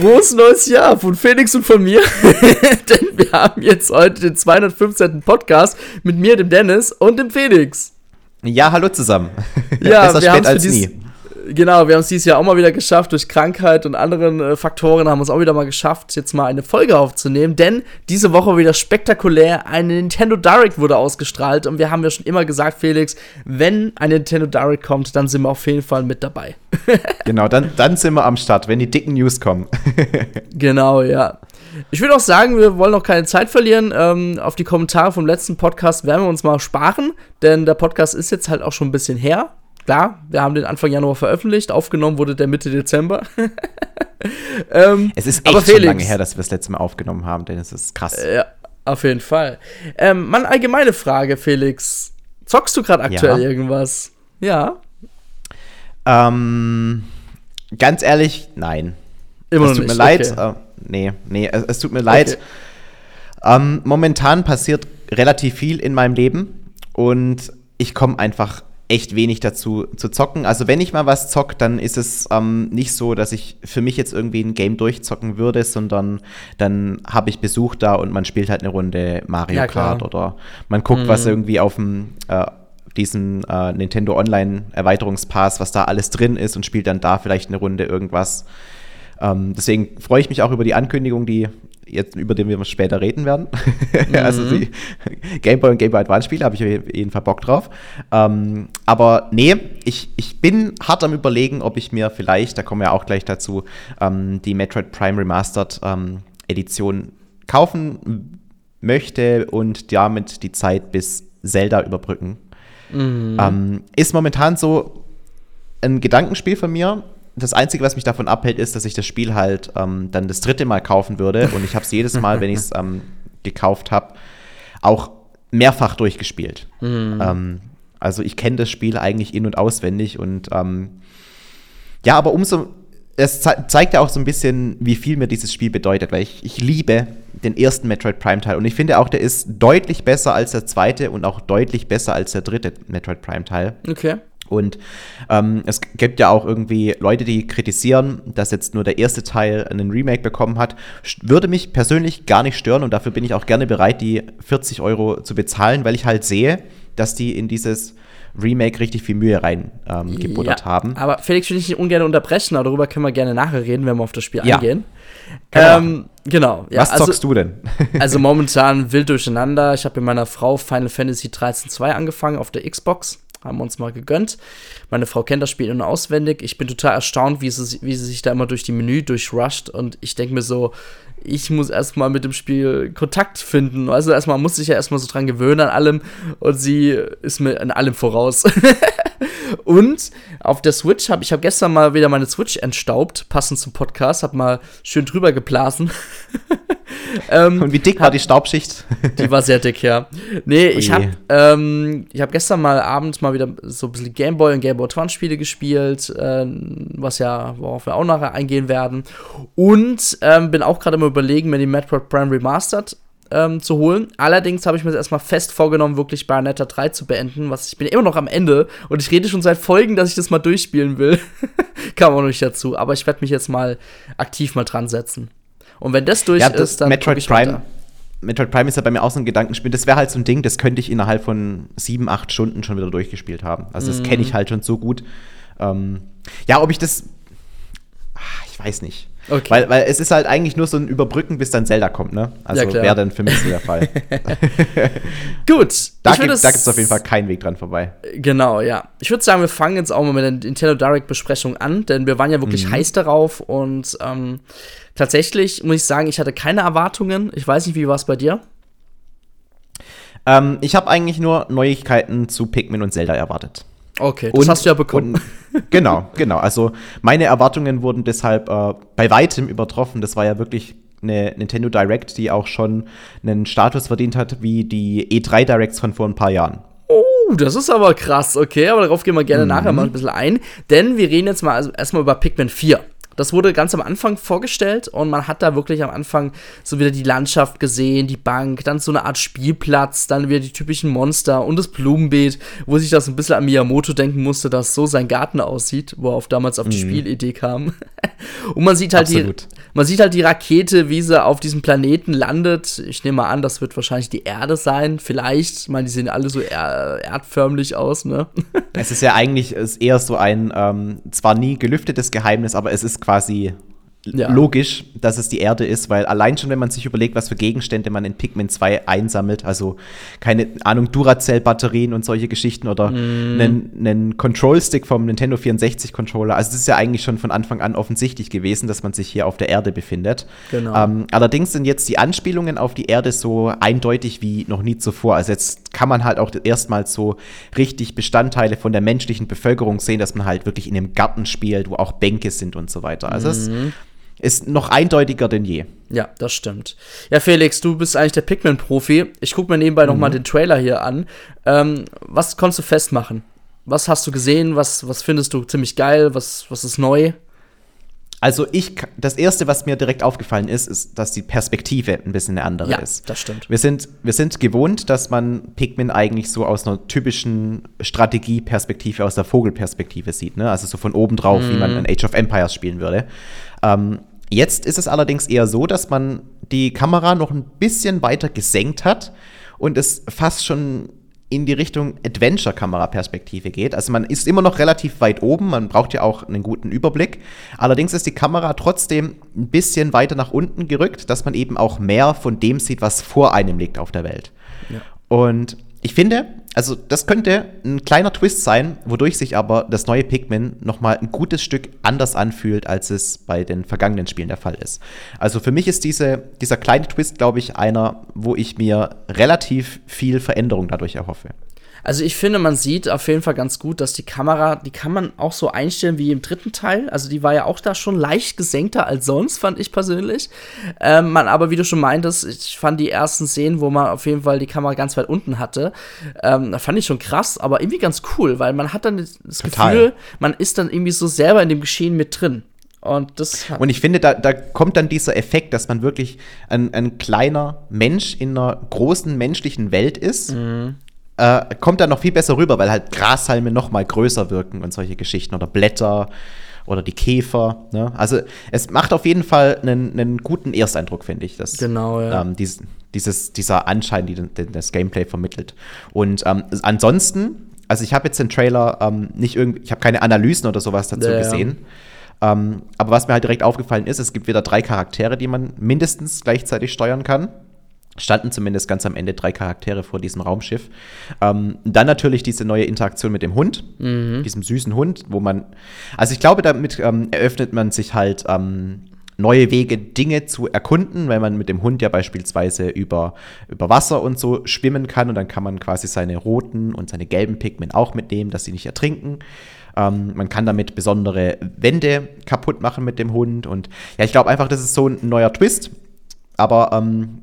Frohes neues Jahr von Felix und von mir. Denn wir haben jetzt heute den 215. Podcast mit mir, dem Dennis und dem Felix. Ja, hallo zusammen. Ja, Besser wir spät als nie. Genau, wir haben es dieses Jahr auch mal wieder geschafft, durch Krankheit und anderen äh, Faktoren haben wir es auch wieder mal geschafft, jetzt mal eine Folge aufzunehmen, denn diese Woche wieder spektakulär, eine Nintendo Direct wurde ausgestrahlt und wir haben ja schon immer gesagt, Felix, wenn eine Nintendo Direct kommt, dann sind wir auf jeden Fall mit dabei. genau, dann, dann sind wir am Start, wenn die dicken News kommen. genau, ja. Ich würde auch sagen, wir wollen noch keine Zeit verlieren. Ähm, auf die Kommentare vom letzten Podcast werden wir uns mal sparen, denn der Podcast ist jetzt halt auch schon ein bisschen her. Klar, wir haben den Anfang Januar veröffentlicht, aufgenommen wurde der Mitte Dezember. ähm, es ist echt aber Felix, schon lange her, dass wir das letzte Mal aufgenommen haben, denn es ist krass. Ja, auf jeden Fall. Ähm, eine allgemeine Frage, Felix. Zockst du gerade aktuell ja. irgendwas? Ja. Ähm, ganz ehrlich, nein. Immer es noch tut nicht. mir leid. Okay. Äh, nee, nee, es, es, tut mir leid. Okay. Ähm, momentan passiert relativ viel in meinem Leben und ich komme einfach echt wenig dazu zu zocken. Also wenn ich mal was zock, dann ist es ähm, nicht so, dass ich für mich jetzt irgendwie ein Game durchzocken würde, sondern dann habe ich Besuch da und man spielt halt eine Runde Mario ja, Kart oder man guckt, mhm. was irgendwie auf dem äh, diesen äh, Nintendo Online Erweiterungspass, was da alles drin ist und spielt dann da vielleicht eine Runde irgendwas. Ähm, deswegen freue ich mich auch über die Ankündigung, die jetzt, über den wir später reden werden. Mhm. also die Game Boy und Game Boy Advance Spiele habe ich auf jeden Fall Bock drauf. Ähm, aber nee, ich, ich bin hart am überlegen, ob ich mir vielleicht, da kommen wir auch gleich dazu, ähm, die Metroid Prime Remastered ähm, Edition kaufen möchte und damit die Zeit bis Zelda überbrücken. Mhm. Ähm, ist momentan so ein Gedankenspiel von mir, das Einzige, was mich davon abhält, ist, dass ich das Spiel halt ähm, dann das dritte Mal kaufen würde. Und ich habe es jedes Mal, wenn ich es ähm, gekauft habe, auch mehrfach durchgespielt. Mhm. Ähm, also ich kenne das Spiel eigentlich in- und auswendig. Und ähm, ja, aber umso, es ze zeigt ja auch so ein bisschen, wie viel mir dieses Spiel bedeutet, weil ich, ich liebe den ersten Metroid Prime Teil. Und ich finde auch, der ist deutlich besser als der zweite und auch deutlich besser als der dritte Metroid Prime Teil. Okay. Und ähm, es gibt ja auch irgendwie Leute, die kritisieren, dass jetzt nur der erste Teil einen Remake bekommen hat. Würde mich persönlich gar nicht stören und dafür bin ich auch gerne bereit, die 40 Euro zu bezahlen, weil ich halt sehe, dass die in dieses Remake richtig viel Mühe rein ähm, gebuttert ja, haben. Aber Felix will ich nicht ungern unterbrechen, aber darüber können wir gerne nachher reden, wenn wir auf das Spiel ja. eingehen. Ähm, genau. Ja, Was also, zockst du denn? also momentan wild durcheinander. Ich habe mit meiner Frau Final Fantasy 13 2 angefangen auf der Xbox haben wir uns mal gegönnt. Meine Frau kennt das Spiel in- auswendig. Ich bin total erstaunt, wie sie, wie sie sich da immer durch die Menü durchrusht. Und ich denke mir so, ich muss erstmal mit dem Spiel Kontakt finden. Also erstmal muss ich ja erstmal so dran gewöhnen an allem. Und sie ist mir an allem voraus. und auf der Switch habe ich habe gestern mal wieder meine Switch entstaubt, passend zum Podcast, habe mal schön drüber geblasen. ähm, Und wie dick war die Staubschicht? die war sehr dick, ja. Nee, ich habe ähm, hab gestern mal abends mal wieder so ein bisschen Gameboy und Gameboy Advance Spiele gespielt, äh, was ja, worauf wir auch nachher eingehen werden. Und ähm, bin auch gerade mal überlegen, mir die Metroid Prime Remastered ähm, zu holen. Allerdings habe ich mir erstmal fest vorgenommen, wirklich Bayonetta 3 zu beenden, was ich bin immer noch am Ende und ich rede schon seit Folgen, dass ich das mal durchspielen will. Kam auch nicht dazu, aber ich werde mich jetzt mal aktiv mal dran setzen. Und wenn das durch ja, das ist, dann Metroid Prime. Weiter. Metroid Prime ist ja bei mir auch so ein Gedankenspiel. Das wäre halt so ein Ding, das könnte ich innerhalb von sieben, acht Stunden schon wieder durchgespielt haben. Also das mm. kenne ich halt schon so gut. Ähm, ja, ob ich das. Ach, ich weiß nicht. Okay. Weil, weil es ist halt eigentlich nur so ein Überbrücken, bis dann Zelda kommt, ne? Also ja, wäre dann für mich so der Fall. Gut. Da gibt es auf jeden Fall keinen Weg dran vorbei. Genau, ja. Ich würde sagen, wir fangen jetzt auch mal mit der Nintendo Direct-Besprechung an, denn wir waren ja wirklich mhm. heiß darauf und ähm, tatsächlich muss ich sagen, ich hatte keine Erwartungen. Ich weiß nicht, wie war es bei dir? Ähm, ich habe eigentlich nur Neuigkeiten zu Pikmin und Zelda erwartet. Okay, das und, hast du ja bekommen. Und, genau, genau. Also meine Erwartungen wurden deshalb äh, bei weitem übertroffen. Das war ja wirklich eine Nintendo Direct, die auch schon einen Status verdient hat wie die E3 Directs von vor ein paar Jahren. Oh, das ist aber krass, okay, aber darauf gehen wir gerne mhm. nachher mal ein bisschen ein, denn wir reden jetzt mal also erstmal über Pikmin 4. Das wurde ganz am Anfang vorgestellt und man hat da wirklich am Anfang so wieder die Landschaft gesehen, die Bank, dann so eine Art Spielplatz, dann wieder die typischen Monster und das Blumenbeet, wo sich das ein bisschen an Miyamoto denken musste, dass so sein Garten aussieht, wo er auf damals auf die mhm. Spielidee kam. Und man sieht halt Absolut. die, man sieht halt die Rakete, wie sie auf diesem Planeten landet. Ich nehme mal an, das wird wahrscheinlich die Erde sein. Vielleicht. Ich meine, die sehen alle so er erdförmlich aus, ne? Es ist ja eigentlich ist eher so ein ähm, zwar nie gelüftetes Geheimnis, aber es ist quasi quasi ja. logisch, dass es die Erde ist, weil allein schon, wenn man sich überlegt, was für Gegenstände man in Pikmin 2 einsammelt, also keine Ahnung, Duracell-Batterien und solche Geschichten oder mm. einen, einen Control-Stick vom Nintendo 64-Controller. Also, es ist ja eigentlich schon von Anfang an offensichtlich gewesen, dass man sich hier auf der Erde befindet. Genau. Ähm, allerdings sind jetzt die Anspielungen auf die Erde so eindeutig wie noch nie zuvor. Also, jetzt kann man halt auch erstmals so richtig Bestandteile von der menschlichen Bevölkerung sehen, dass man halt wirklich in einem Garten spielt, wo auch Bänke sind und so weiter. Also, mm. es ist noch eindeutiger denn je. Ja, das stimmt. Ja, Felix, du bist eigentlich der Pikmin-Profi. Ich gucke mir nebenbei mhm. noch mal den Trailer hier an. Ähm, was konntest du festmachen? Was hast du gesehen? Was, was findest du ziemlich geil? Was, was ist neu? Also ich, das erste, was mir direkt aufgefallen ist, ist, dass die Perspektive ein bisschen eine andere ja, ist. das stimmt. Wir sind, wir sind gewohnt, dass man Pikmin eigentlich so aus einer typischen Strategieperspektive, aus der Vogelperspektive sieht, ne? Also so von oben drauf, mhm. wie man in Age of Empires spielen würde. Ähm, Jetzt ist es allerdings eher so, dass man die Kamera noch ein bisschen weiter gesenkt hat und es fast schon in die Richtung Adventure-Kamera-Perspektive geht. Also man ist immer noch relativ weit oben, man braucht ja auch einen guten Überblick. Allerdings ist die Kamera trotzdem ein bisschen weiter nach unten gerückt, dass man eben auch mehr von dem sieht, was vor einem liegt auf der Welt. Ja. Und ich finde, also das könnte ein kleiner Twist sein, wodurch sich aber das neue Pikmin noch mal ein gutes Stück anders anfühlt, als es bei den vergangenen Spielen der Fall ist. Also für mich ist diese, dieser kleine Twist, glaube ich, einer, wo ich mir relativ viel Veränderung dadurch erhoffe. Also ich finde, man sieht auf jeden Fall ganz gut, dass die Kamera, die kann man auch so einstellen wie im dritten Teil. Also die war ja auch da schon leicht gesenkter als sonst, fand ich persönlich. Ähm, man aber, wie du schon meintest, ich fand die ersten Szenen, wo man auf jeden Fall die Kamera ganz weit unten hatte, ähm, da fand ich schon krass, aber irgendwie ganz cool, weil man hat dann das Total. Gefühl, man ist dann irgendwie so selber in dem Geschehen mit drin. Und, das und ich finde, da, da kommt dann dieser Effekt, dass man wirklich ein, ein kleiner Mensch in einer großen menschlichen Welt ist. Mhm äh, kommt dann noch viel besser rüber, weil halt Grashalme noch mal größer wirken und solche Geschichten oder Blätter oder die Käfer. Ne? Also es macht auf jeden Fall einen, einen guten Ersteindruck, finde ich. Dass, genau, ja. Ähm, dies, dieses, dieser Anschein, den, den, das Gameplay vermittelt. Und ähm, ansonsten, also ich habe jetzt den Trailer ähm, nicht irgendwie, ich habe keine Analysen oder sowas dazu ja, gesehen. Ja. Ähm, aber was mir halt direkt aufgefallen ist, es gibt wieder drei Charaktere, die man mindestens gleichzeitig steuern kann standen zumindest ganz am Ende drei Charaktere vor diesem Raumschiff. Ähm, dann natürlich diese neue Interaktion mit dem Hund, mhm. diesem süßen Hund, wo man, also ich glaube, damit ähm, eröffnet man sich halt ähm, neue Wege, Dinge zu erkunden, weil man mit dem Hund ja beispielsweise über, über Wasser und so schwimmen kann und dann kann man quasi seine roten und seine gelben Pigment auch mitnehmen, dass sie nicht ertrinken. Ähm, man kann damit besondere Wände kaputt machen mit dem Hund und ja, ich glaube einfach, das ist so ein neuer Twist. Aber ähm,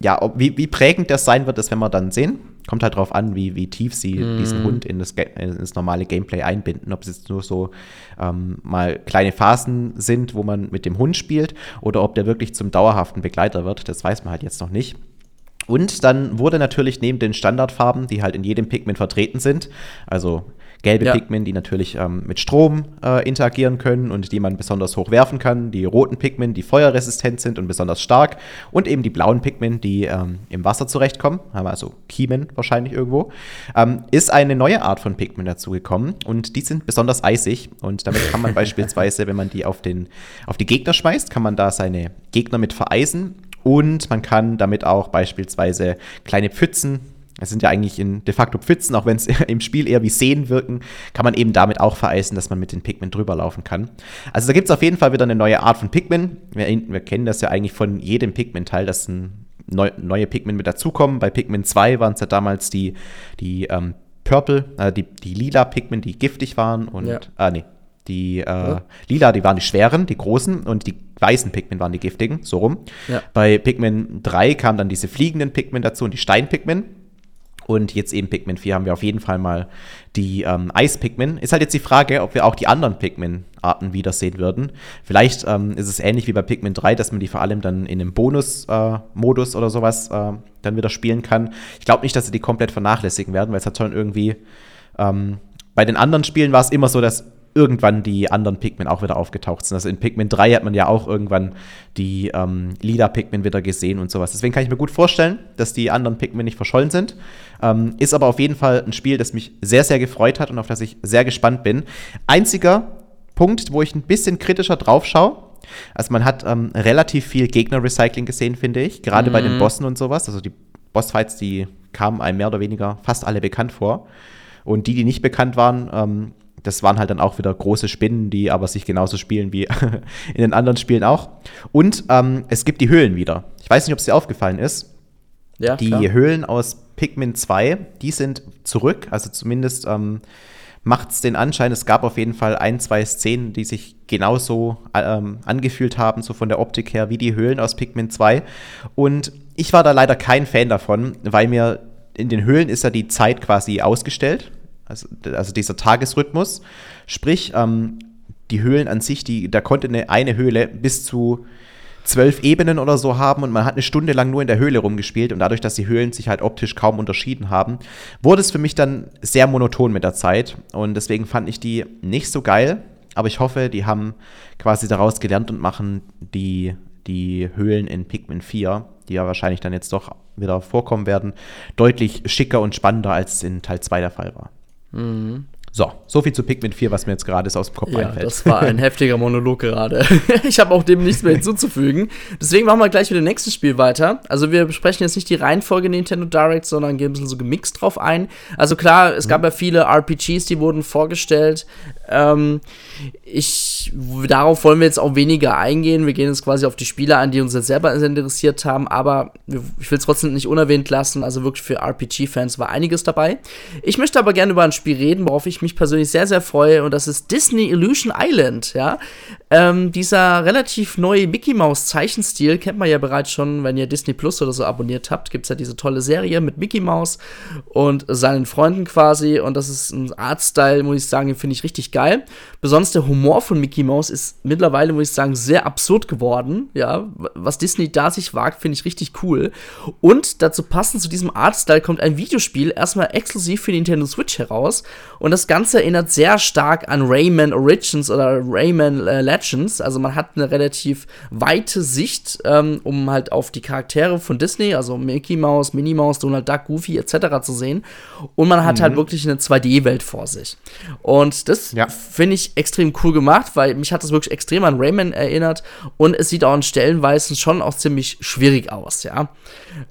ja, ob, wie, wie prägend das sein wird, das werden wir dann sehen. Kommt halt drauf an, wie, wie tief sie mm. diesen Hund in das, in das, normale Gameplay einbinden. Ob es jetzt nur so ähm, mal kleine Phasen sind, wo man mit dem Hund spielt, oder ob der wirklich zum dauerhaften Begleiter wird. Das weiß man halt jetzt noch nicht. Und dann wurde natürlich neben den Standardfarben, die halt in jedem Pigment vertreten sind, also gelbe ja. Pigment, die natürlich ähm, mit Strom äh, interagieren können und die man besonders hoch werfen kann, die roten Pigment, die feuerresistent sind und besonders stark und eben die blauen Pigment, die ähm, im Wasser zurechtkommen, haben also Kiemen wahrscheinlich irgendwo, ähm, ist eine neue Art von Pigment dazugekommen und die sind besonders eisig und damit kann man beispielsweise, wenn man die auf, den, auf die Gegner schmeißt, kann man da seine Gegner mit vereisen und man kann damit auch beispielsweise kleine Pfützen es sind ja eigentlich in de facto Pfützen, auch wenn es im Spiel eher wie Seen wirken, kann man eben damit auch vereisen, dass man mit den Pikmin drüber laufen kann. Also da gibt es auf jeden Fall wieder eine neue Art von Pikmin. Wir, wir kennen das ja eigentlich von jedem Pikmin-Teil, dass ein neu, neue Pikmin mit dazukommen. Bei Pikmin 2 waren es ja damals die, die ähm, Purple, äh, die, die lila Pikmin, die giftig waren und, ja. ah nee, die äh, ja. lila, die waren die schweren, die großen und die weißen Pikmin waren die giftigen, so rum. Ja. Bei Pikmin 3 kamen dann diese fliegenden Pikmin dazu und die Stein-Pikmin. Und jetzt eben Pikmin 4 haben wir auf jeden Fall mal die ähm, Eis-Pikmin. Ist halt jetzt die Frage, ob wir auch die anderen Pikmin-Arten wiedersehen würden. Vielleicht ähm, ist es ähnlich wie bei Pikmin 3, dass man die vor allem dann in einem Bonus-Modus äh, oder sowas äh, dann wieder spielen kann. Ich glaube nicht, dass sie die komplett vernachlässigen werden, weil es hat schon irgendwie. Ähm, bei den anderen Spielen war es immer so, dass irgendwann die anderen Pikmin auch wieder aufgetaucht sind. Also in Pikmin 3 hat man ja auch irgendwann die ähm, lila Pikmin wieder gesehen und sowas. Deswegen kann ich mir gut vorstellen, dass die anderen Pikmin nicht verschollen sind. Ähm, ist aber auf jeden Fall ein Spiel, das mich sehr, sehr gefreut hat und auf das ich sehr gespannt bin. Einziger Punkt, wo ich ein bisschen kritischer drauf schaue, also man hat ähm, relativ viel Gegner-Recycling gesehen, finde ich, gerade mhm. bei den mhm. Bossen und sowas. Also die Bossfights, die kamen einem mehr oder weniger fast alle bekannt vor. Und die, die nicht bekannt waren, ähm, das waren halt dann auch wieder große Spinnen, die aber sich genauso spielen wie in den anderen Spielen auch. Und ähm, es gibt die Höhlen wieder. Ich weiß nicht, ob es dir aufgefallen ist. Ja, die klar. Höhlen aus Pikmin 2, die sind zurück. Also zumindest ähm, macht es den Anschein, es gab auf jeden Fall ein, zwei Szenen, die sich genauso ähm, angefühlt haben, so von der Optik her, wie die Höhlen aus Pikmin 2. Und ich war da leider kein Fan davon, weil mir in den Höhlen ist ja die Zeit quasi ausgestellt also, also dieser Tagesrhythmus. Sprich, ähm, die Höhlen an sich, die, da konnte eine, eine Höhle bis zu zwölf Ebenen oder so haben und man hat eine Stunde lang nur in der Höhle rumgespielt und dadurch, dass die Höhlen sich halt optisch kaum unterschieden haben, wurde es für mich dann sehr monoton mit der Zeit und deswegen fand ich die nicht so geil, aber ich hoffe, die haben quasi daraus gelernt und machen die, die Höhlen in Pikmin 4, die ja wahrscheinlich dann jetzt doch wieder vorkommen werden, deutlich schicker und spannender als in Teil 2 der Fall war. Mhm. So, so viel zu Pikmin 4, was mir jetzt gerade aus dem Kopf ja, einfällt. Das war ein heftiger Monolog gerade. ich habe auch dem nichts mehr hinzuzufügen. Deswegen machen wir gleich mit dem nächsten Spiel weiter. Also wir besprechen jetzt nicht die Reihenfolge Nintendo Direct, sondern gehen ein bisschen so gemixt drauf ein. Also klar, es gab mhm. ja viele RPGs, die wurden vorgestellt. Ähm, ich, darauf wollen wir jetzt auch weniger eingehen. Wir gehen jetzt quasi auf die Spiele ein, die uns jetzt selber interessiert haben, aber ich will es trotzdem nicht unerwähnt lassen. Also wirklich für RPG-Fans war einiges dabei. Ich möchte aber gerne über ein Spiel reden, worauf ich mich persönlich sehr, sehr freue, und das ist Disney Illusion Island, ja. Ähm, dieser relativ neue Mickey Mouse Zeichenstil kennt man ja bereits schon, wenn ihr Disney Plus oder so abonniert habt, gibt es ja diese tolle Serie mit Mickey Mouse und seinen Freunden quasi. Und das ist ein Artstyle, muss ich sagen, den finde ich richtig geil. Besonders der Humor von Mickey Mouse ist mittlerweile, muss ich sagen, sehr absurd geworden. Ja, was Disney da sich wagt, finde ich richtig cool. Und dazu passend zu diesem Artstyle kommt ein Videospiel erstmal exklusiv für Nintendo Switch heraus. Und das Ganze erinnert sehr stark an Rayman Origins oder Rayman äh, Legends. Also man hat eine relativ weite Sicht, ähm, um halt auf die Charaktere von Disney, also Mickey Mouse, Minnie Mouse, Donald Duck, Goofy etc. zu sehen. Und man hat halt mhm. halt wirklich eine 2D-Welt vor sich. Und das ja. Finde ich extrem cool gemacht, weil mich hat das wirklich extrem an Rayman erinnert. Und es sieht auch in Stellenweisen schon auch ziemlich schwierig aus, ja.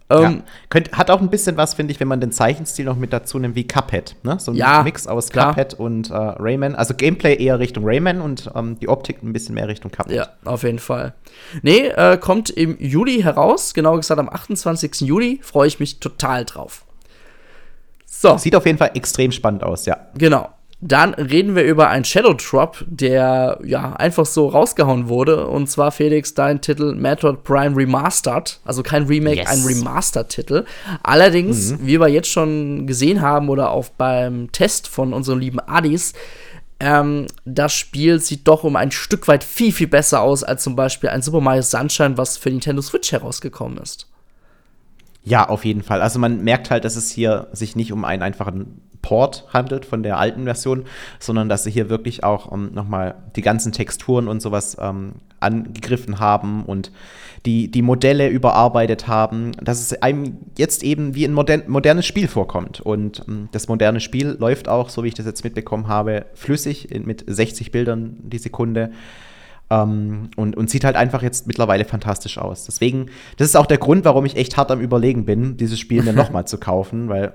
Ähm, ja. Könnt, hat auch ein bisschen was, finde ich, wenn man den Zeichenstil noch mit dazu nimmt, wie Cuphead. Ne? So ein ja, Mix aus klar. Cuphead und äh, Rayman. Also Gameplay eher Richtung Rayman und ähm, die Optik ein bisschen mehr Richtung Cuphead. Ja, auf jeden Fall. Nee, äh, kommt im Juli heraus, genau gesagt am 28. Juli. Freue ich mich total drauf. So. Sieht auf jeden Fall extrem spannend aus, ja. Genau. Dann reden wir über einen Shadow Drop, der ja einfach so rausgehauen wurde. Und zwar Felix, dein Titel Metroid Prime Remastered. Also kein Remake, yes. ein Remastered-Titel. Allerdings, mhm. wie wir jetzt schon gesehen haben oder auch beim Test von unserem lieben Adis, ähm, das Spiel sieht doch um ein Stück weit viel, viel besser aus als zum Beispiel ein Super Mario Sunshine, was für Nintendo Switch herausgekommen ist. Ja, auf jeden Fall. Also man merkt halt, dass es hier sich nicht um einen einfachen Port handelt von der alten Version, sondern dass sie hier wirklich auch um, ähm, nochmal die ganzen Texturen und sowas ähm, angegriffen haben und die, die Modelle überarbeitet haben, dass es einem jetzt eben wie ein modern, modernes Spiel vorkommt. Und ähm, das moderne Spiel läuft auch, so wie ich das jetzt mitbekommen habe, flüssig mit 60 Bildern die Sekunde. Um, und, und, sieht halt einfach jetzt mittlerweile fantastisch aus. Deswegen, das ist auch der Grund, warum ich echt hart am Überlegen bin, dieses Spiel mir nochmal zu kaufen, weil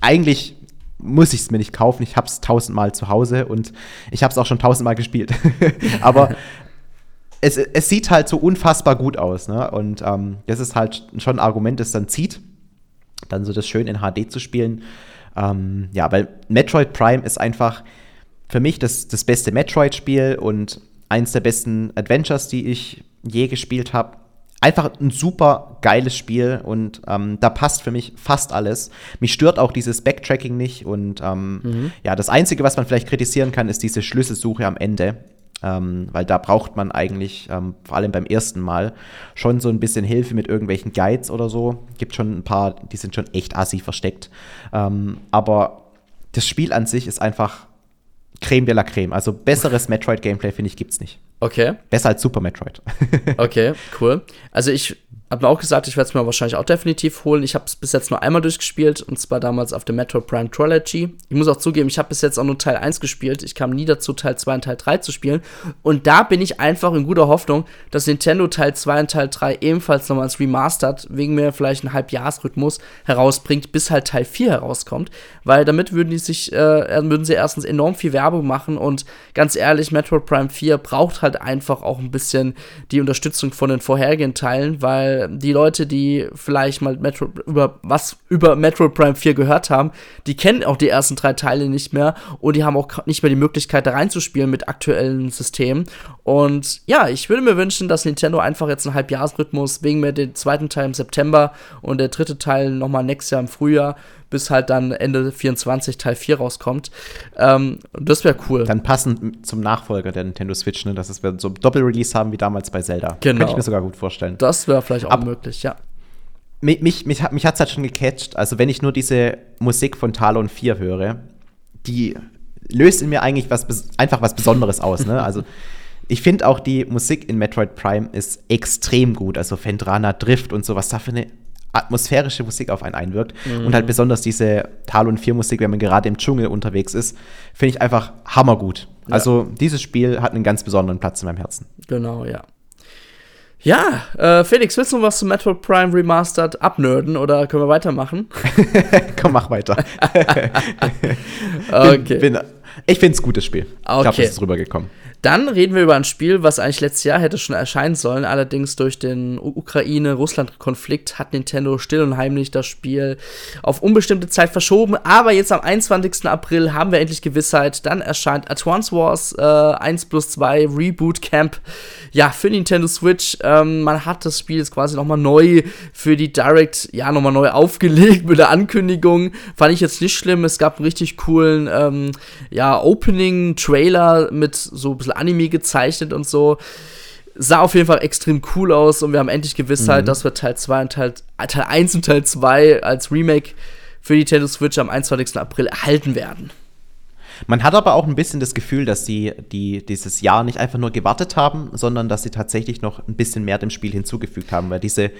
eigentlich muss ich es mir nicht kaufen. Ich habe es tausendmal zu Hause und ich habe es auch schon tausendmal gespielt. Aber es, es sieht halt so unfassbar gut aus. Ne? Und ähm, das ist halt schon ein Argument, das dann zieht, dann so das schön in HD zu spielen. Ähm, ja, weil Metroid Prime ist einfach für mich das, das beste Metroid-Spiel und eins der besten Adventures, die ich je gespielt habe einfach ein super geiles Spiel und ähm, da passt für mich fast alles. Mich stört auch dieses Backtracking nicht und ähm, mhm. ja, das Einzige, was man vielleicht kritisieren kann, ist diese Schlüsselsuche am Ende. Ähm, weil da braucht man eigentlich, ähm, vor allem beim ersten Mal, schon so ein bisschen Hilfe mit irgendwelchen Guides oder so. Gibt schon ein paar, die sind schon echt assi versteckt. Ähm, aber das Spiel an sich ist einfach Creme de la Creme. Also besseres Metroid-Gameplay, finde ich, gibt's nicht. Okay. Besser als Super Metroid. okay, cool. Also ich habe mir auch gesagt, ich werde es mir wahrscheinlich auch definitiv holen. Ich habe es bis jetzt nur einmal durchgespielt und zwar damals auf der Metro Prime Trilogy. Ich muss auch zugeben, ich habe bis jetzt auch nur Teil 1 gespielt. Ich kam nie dazu, Teil 2 und Teil 3 zu spielen. Und da bin ich einfach in guter Hoffnung, dass Nintendo Teil 2 und Teil 3 ebenfalls nochmal als Remastered, wegen mir vielleicht einen Halbjahresrhythmus, herausbringt, bis halt Teil 4 herauskommt. Weil damit würden die sich, äh, würden sie erstens enorm viel Werbung machen und ganz ehrlich, Metro Prime 4 braucht halt einfach auch ein bisschen die Unterstützung von den vorherigen Teilen, weil die Leute, die vielleicht mal Metro, über was über Metro Prime 4 gehört haben, die kennen auch die ersten drei Teile nicht mehr und die haben auch nicht mehr die Möglichkeit, da reinzuspielen mit aktuellen Systemen. Und ja, ich würde mir wünschen, dass Nintendo einfach jetzt einen Halbjahresrhythmus wegen mir den zweiten Teil im September und der dritte Teil nochmal nächstes Jahr im Frühjahr bis halt dann Ende 24 Teil 4 rauskommt. Ähm, das wäre cool. Dann passend zum Nachfolger der Nintendo Switch, ne, dass wir so ein Doppelrelease haben wie damals bei Zelda. Genau. Könnte ich mir sogar gut vorstellen. Das wäre vielleicht auch Ab möglich, ja. Mich, mich, mich, mich hat es halt schon gecatcht. Also, wenn ich nur diese Musik von Talon 4 höre, die löst in mir eigentlich was, einfach was Besonderes aus. Ne? Also, ich finde auch die Musik in Metroid Prime ist extrem gut. Also, Fendrana Drift und so, was da für eine atmosphärische Musik auf einen einwirkt. Mhm. Und halt besonders diese Talon 4 Musik, wenn man gerade im Dschungel unterwegs ist, finde ich einfach hammergut. Ja. Also dieses Spiel hat einen ganz besonderen Platz in meinem Herzen. Genau, ja. Ja, äh, Felix, willst du noch was zu Metroid Prime Remastered abnörden oder können wir weitermachen? Komm, mach weiter. okay. Bin, bin, ich finde es ein gutes Spiel. Okay. Ich glaube, es ist rübergekommen. Dann reden wir über ein Spiel, was eigentlich letztes Jahr hätte schon erscheinen sollen. Allerdings durch den Ukraine-Russland-Konflikt hat Nintendo still und heimlich das Spiel auf unbestimmte Zeit verschoben. Aber jetzt am 21. April haben wir endlich Gewissheit. Dann erscheint Advance Wars äh, 1 plus 2 Reboot Camp. Ja, für Nintendo Switch. Ähm, man hat das Spiel jetzt quasi nochmal neu für die Direct, ja, nochmal neu aufgelegt mit der Ankündigung. Fand ich jetzt nicht schlimm. Es gab einen richtig coolen, ähm, ja, Opening-Trailer mit so ein bisschen Anime gezeichnet und so. Sah auf jeden Fall extrem cool aus und wir haben endlich Gewissheit, mhm. dass wir Teil 2 und Teil, Teil 1 und Teil 2 als Remake für die Nintendo Switch am 21. April erhalten werden. Man hat aber auch ein bisschen das Gefühl, dass sie die dieses Jahr nicht einfach nur gewartet haben, sondern dass sie tatsächlich noch ein bisschen mehr dem Spiel hinzugefügt haben. Weil diese,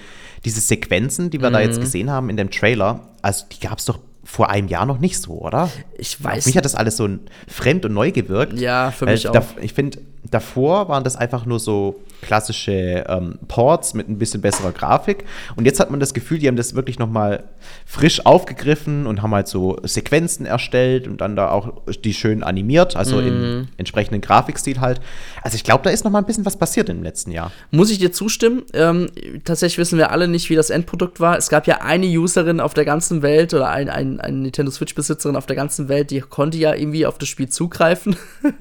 diese Sequenzen, die wir mhm. da jetzt mhm. gesehen haben in dem Trailer, also die gab es doch vor einem Jahr noch nicht so, oder? Ich weiß. Auf mich hat das alles so fremd und neu gewirkt. Ja, für mich auch. ich finde, davor waren das einfach nur so klassische ähm, Ports mit ein bisschen besserer Grafik. Und jetzt hat man das Gefühl, die haben das wirklich noch mal frisch aufgegriffen und haben halt so Sequenzen erstellt und dann da auch die schön animiert, also mm. im mhm. entsprechenden Grafikstil halt. Also ich glaube, da ist noch mal ein bisschen was passiert im letzten Jahr. Muss ich dir zustimmen? Ähm, tatsächlich wissen wir alle nicht, wie das Endprodukt war. Es gab ja eine Userin auf der ganzen Welt oder ein, ein, eine Nintendo Switch-Besitzerin auf der ganzen Welt, die konnte ja irgendwie auf das Spiel zugreifen,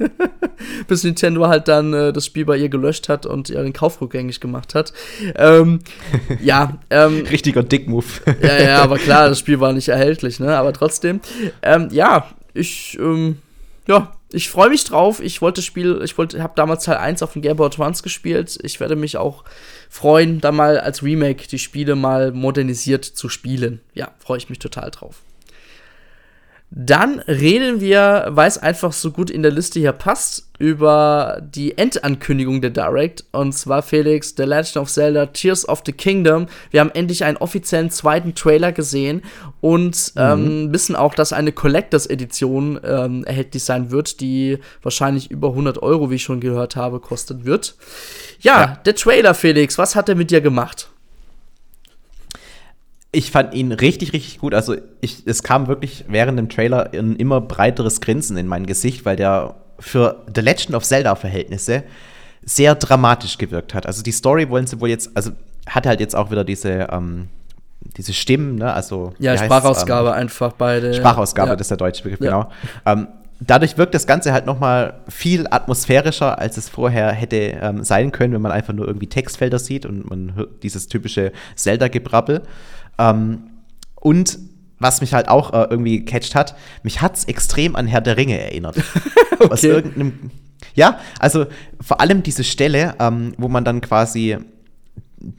bis Nintendo halt dann äh, das Spiel bei ihr gelöscht hat und ihren Kauf rückgängig gemacht hat. Ähm, ja. Ähm, Richtiger Dick-Move. ja, ja, aber klar, das Spiel war nicht erhältlich, ne? Aber trotzdem. Ähm, ja, ich, ähm, ja, ich freue mich drauf. Ich wollte das Spiel, ich wollte, habe damals Teil 1 auf dem Game Boy Advance gespielt. Ich werde mich auch freuen, da mal als Remake die Spiele mal modernisiert zu spielen. Ja, freue ich mich total drauf. Dann reden wir, weil es einfach so gut in der Liste hier passt, über die Endankündigung der Direct. Und zwar Felix, The Legend of Zelda, Tears of the Kingdom. Wir haben endlich einen offiziellen zweiten Trailer gesehen und mhm. ähm, wissen auch, dass eine Collectors Edition ähm, erhältlich sein wird, die wahrscheinlich über 100 Euro, wie ich schon gehört habe, kosten wird. Ja, ja. der Trailer, Felix, was hat er mit dir gemacht? Ich fand ihn richtig, richtig gut. Also ich, es kam wirklich während dem Trailer ein immer breiteres Grinsen in mein Gesicht, weil der für The Legend of Zelda-Verhältnisse sehr dramatisch gewirkt hat. Also die Story wollen sie wohl jetzt, also hat halt jetzt auch wieder diese, ähm, diese Stimmen, ne? Also ja, Sprachausgabe ähm, einfach beide. Sprachausgabe, ja. das ist der deutsche Begriff, ja. genau. Ähm, dadurch wirkt das Ganze halt noch mal viel atmosphärischer, als es vorher hätte ähm, sein können, wenn man einfach nur irgendwie Textfelder sieht und man hört dieses typische Zelda-Gebrabbel. Ähm, und was mich halt auch äh, irgendwie gecatcht hat, mich hat es extrem an Herr der Ringe erinnert. okay. Aus irgendeinem. Ja, also vor allem diese Stelle, ähm, wo man dann quasi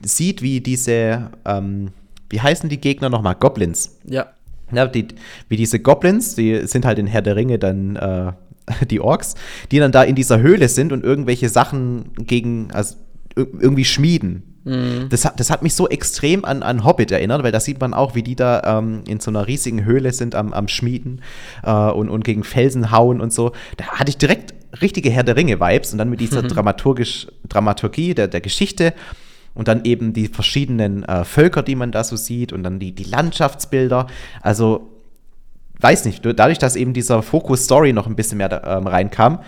sieht, wie diese, ähm, wie heißen die Gegner nochmal? Goblins. Ja. ja die, wie diese Goblins, die sind halt in Herr der Ringe dann äh, die Orks, die dann da in dieser Höhle sind und irgendwelche Sachen gegen, also irgendwie schmieden. Mhm. Das, hat, das hat mich so extrem an, an Hobbit erinnert, weil da sieht man auch, wie die da ähm, in so einer riesigen Höhle sind am, am Schmieden äh, und, und gegen Felsen hauen und so. Da hatte ich direkt richtige Herr der Ringe-Vibes und dann mit dieser mhm. dramaturgisch, Dramaturgie der, der Geschichte und dann eben die verschiedenen äh, Völker, die man da so sieht und dann die, die Landschaftsbilder. Also, weiß nicht, dadurch, dass eben dieser Fokus Story noch ein bisschen mehr ähm, reinkam,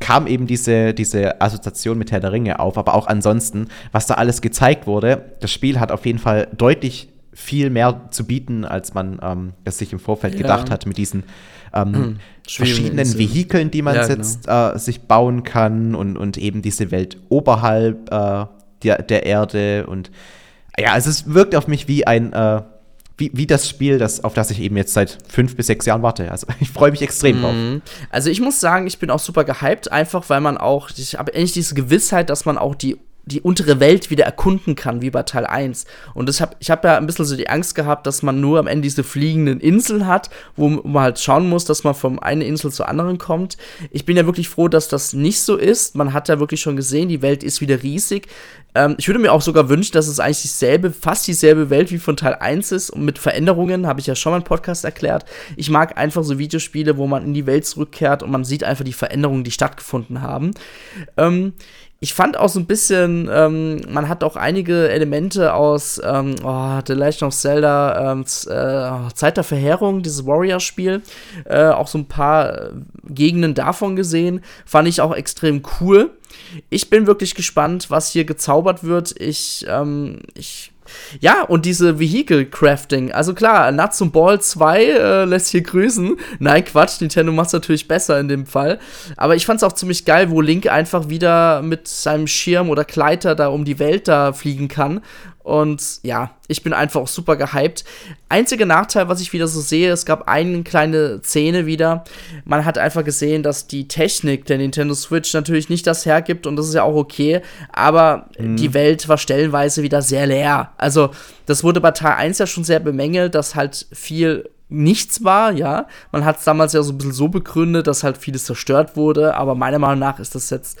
kam eben diese, diese Assoziation mit Herr der Ringe auf, aber auch ansonsten, was da alles gezeigt wurde, das Spiel hat auf jeden Fall deutlich viel mehr zu bieten, als man ähm, es sich im Vorfeld ja. gedacht hat mit diesen ähm, hm. verschiedenen Vehikeln, die man ja, jetzt genau. äh, sich bauen kann und, und eben diese Welt oberhalb äh, der, der Erde und ja, also es wirkt auf mich wie ein äh, wie, wie das Spiel, das, auf das ich eben jetzt seit fünf bis sechs Jahren warte. Also ich freue mich extrem drauf. Mhm. Also ich muss sagen, ich bin auch super gehypt, einfach weil man auch, ich habe endlich diese Gewissheit, dass man auch die die untere Welt wieder erkunden kann, wie bei Teil 1. Und das hab, ich habe ja ein bisschen so die Angst gehabt, dass man nur am Ende diese fliegenden Inseln hat, wo man halt schauen muss, dass man von einer Insel zur anderen kommt. Ich bin ja wirklich froh, dass das nicht so ist. Man hat ja wirklich schon gesehen, die Welt ist wieder riesig. Ähm, ich würde mir auch sogar wünschen, dass es eigentlich dieselbe, fast dieselbe Welt wie von Teil 1 ist und mit Veränderungen, habe ich ja schon mal im Podcast erklärt. Ich mag einfach so Videospiele, wo man in die Welt zurückkehrt und man sieht einfach die Veränderungen, die stattgefunden haben. Ähm, ich fand auch so ein bisschen, ähm, man hat auch einige Elemente aus ähm, oh, The Legend of Zelda ähm, äh, Zeit der Verheerung, dieses Warrior-Spiel, äh, auch so ein paar äh, Gegenden davon gesehen. Fand ich auch extrem cool. Ich bin wirklich gespannt, was hier gezaubert wird. Ich, ähm, ich ja, und diese Vehicle Crafting. Also klar, Nuts und Ball 2 äh, lässt hier grüßen. Nein, Quatsch, Nintendo macht es natürlich besser in dem Fall. Aber ich fand es auch ziemlich geil, wo Link einfach wieder mit seinem Schirm oder Kleider da um die Welt da fliegen kann und ja, ich bin einfach super gehypt. Einziger Nachteil, was ich wieder so sehe, es gab eine kleine Szene wieder. Man hat einfach gesehen, dass die Technik der Nintendo Switch natürlich nicht das hergibt und das ist ja auch okay. Aber mhm. die Welt war stellenweise wieder sehr leer. Also, das wurde bei Teil 1 ja schon sehr bemängelt, dass halt viel nichts war, ja. Man hat es damals ja so ein bisschen so begründet, dass halt vieles zerstört wurde, aber meiner Meinung nach ist das jetzt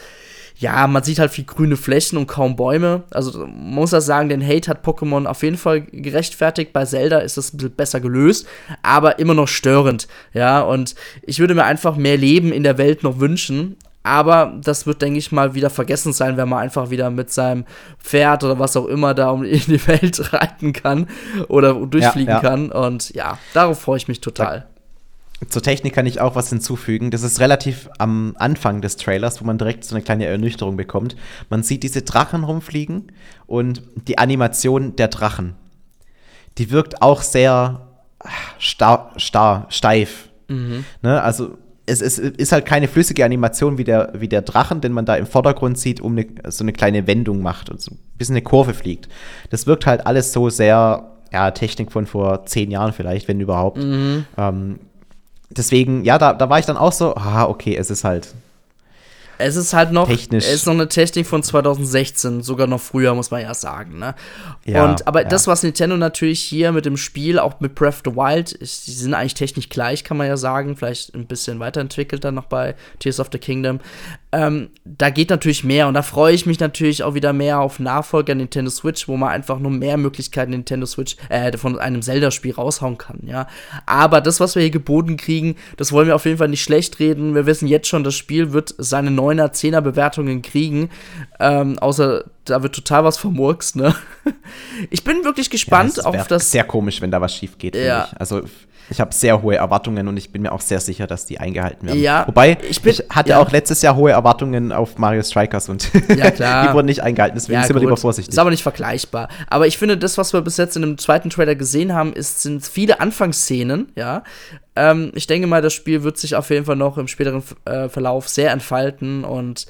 ja, man sieht halt viel grüne Flächen und kaum Bäume. Also man muss das sagen, den Hate hat Pokémon auf jeden Fall gerechtfertigt. Bei Zelda ist das ein bisschen besser gelöst, aber immer noch störend. Ja, und ich würde mir einfach mehr Leben in der Welt noch wünschen. Aber das wird, denke ich mal, wieder vergessen sein, wenn man einfach wieder mit seinem Pferd oder was auch immer da um in die Welt reiten kann oder durchfliegen ja, ja. kann. Und ja, darauf freue ich mich total. Zur Technik kann ich auch was hinzufügen. Das ist relativ am Anfang des Trailers, wo man direkt so eine kleine Ernüchterung bekommt. Man sieht diese Drachen rumfliegen und die Animation der Drachen. Die wirkt auch sehr starr, starr steif. Mhm. Ne? Also es, es, ist halt keine flüssige Animation wie der, wie der Drachen, den man da im Vordergrund sieht, um eine, so eine kleine Wendung macht und so ein bisschen eine Kurve fliegt. Das wirkt halt alles so sehr, ja, Technik von vor zehn Jahren vielleicht, wenn überhaupt. Mhm. Ähm, deswegen, ja, da, da war ich dann auch so, ah, okay, es ist halt. Es ist halt noch, technisch. es ist noch eine Technik von 2016, sogar noch früher, muss man ja sagen, ne? Ja, und, aber ja. das, was Nintendo natürlich hier mit dem Spiel, auch mit Breath of the Wild, ist, die sind eigentlich technisch gleich, kann man ja sagen, vielleicht ein bisschen weiterentwickelt dann noch bei Tears of the Kingdom. Ähm, da geht natürlich mehr und da freue ich mich natürlich auch wieder mehr auf Nachfolger Nintendo Switch, wo man einfach nur mehr Möglichkeiten Nintendo Switch äh, von einem Zelda-Spiel raushauen kann, ja. Aber das, was wir hier geboten kriegen, das wollen wir auf jeden Fall nicht schlecht reden. Wir wissen jetzt schon, das Spiel wird seine 9er, 10er Bewertungen kriegen. Ähm, außer da wird total was vermurkst, ne? Ich bin wirklich gespannt ja, auf das. Sehr komisch, wenn da was schief geht, ja. ich. Also ich habe sehr hohe Erwartungen und ich bin mir auch sehr sicher, dass die eingehalten werden. Ja, Wobei, ich, bin, ich hatte ja. auch letztes Jahr hohe Erwartungen auf Mario Strikers und ja, die wurden nicht eingehalten, deswegen ja, sind wir lieber vorsichtig. Ist aber nicht vergleichbar. Aber ich finde, das, was wir bis jetzt in dem zweiten Trailer gesehen haben, ist, sind viele Anfangsszenen, ja. Ähm, ich denke mal, das Spiel wird sich auf jeden Fall noch im späteren äh, Verlauf sehr entfalten und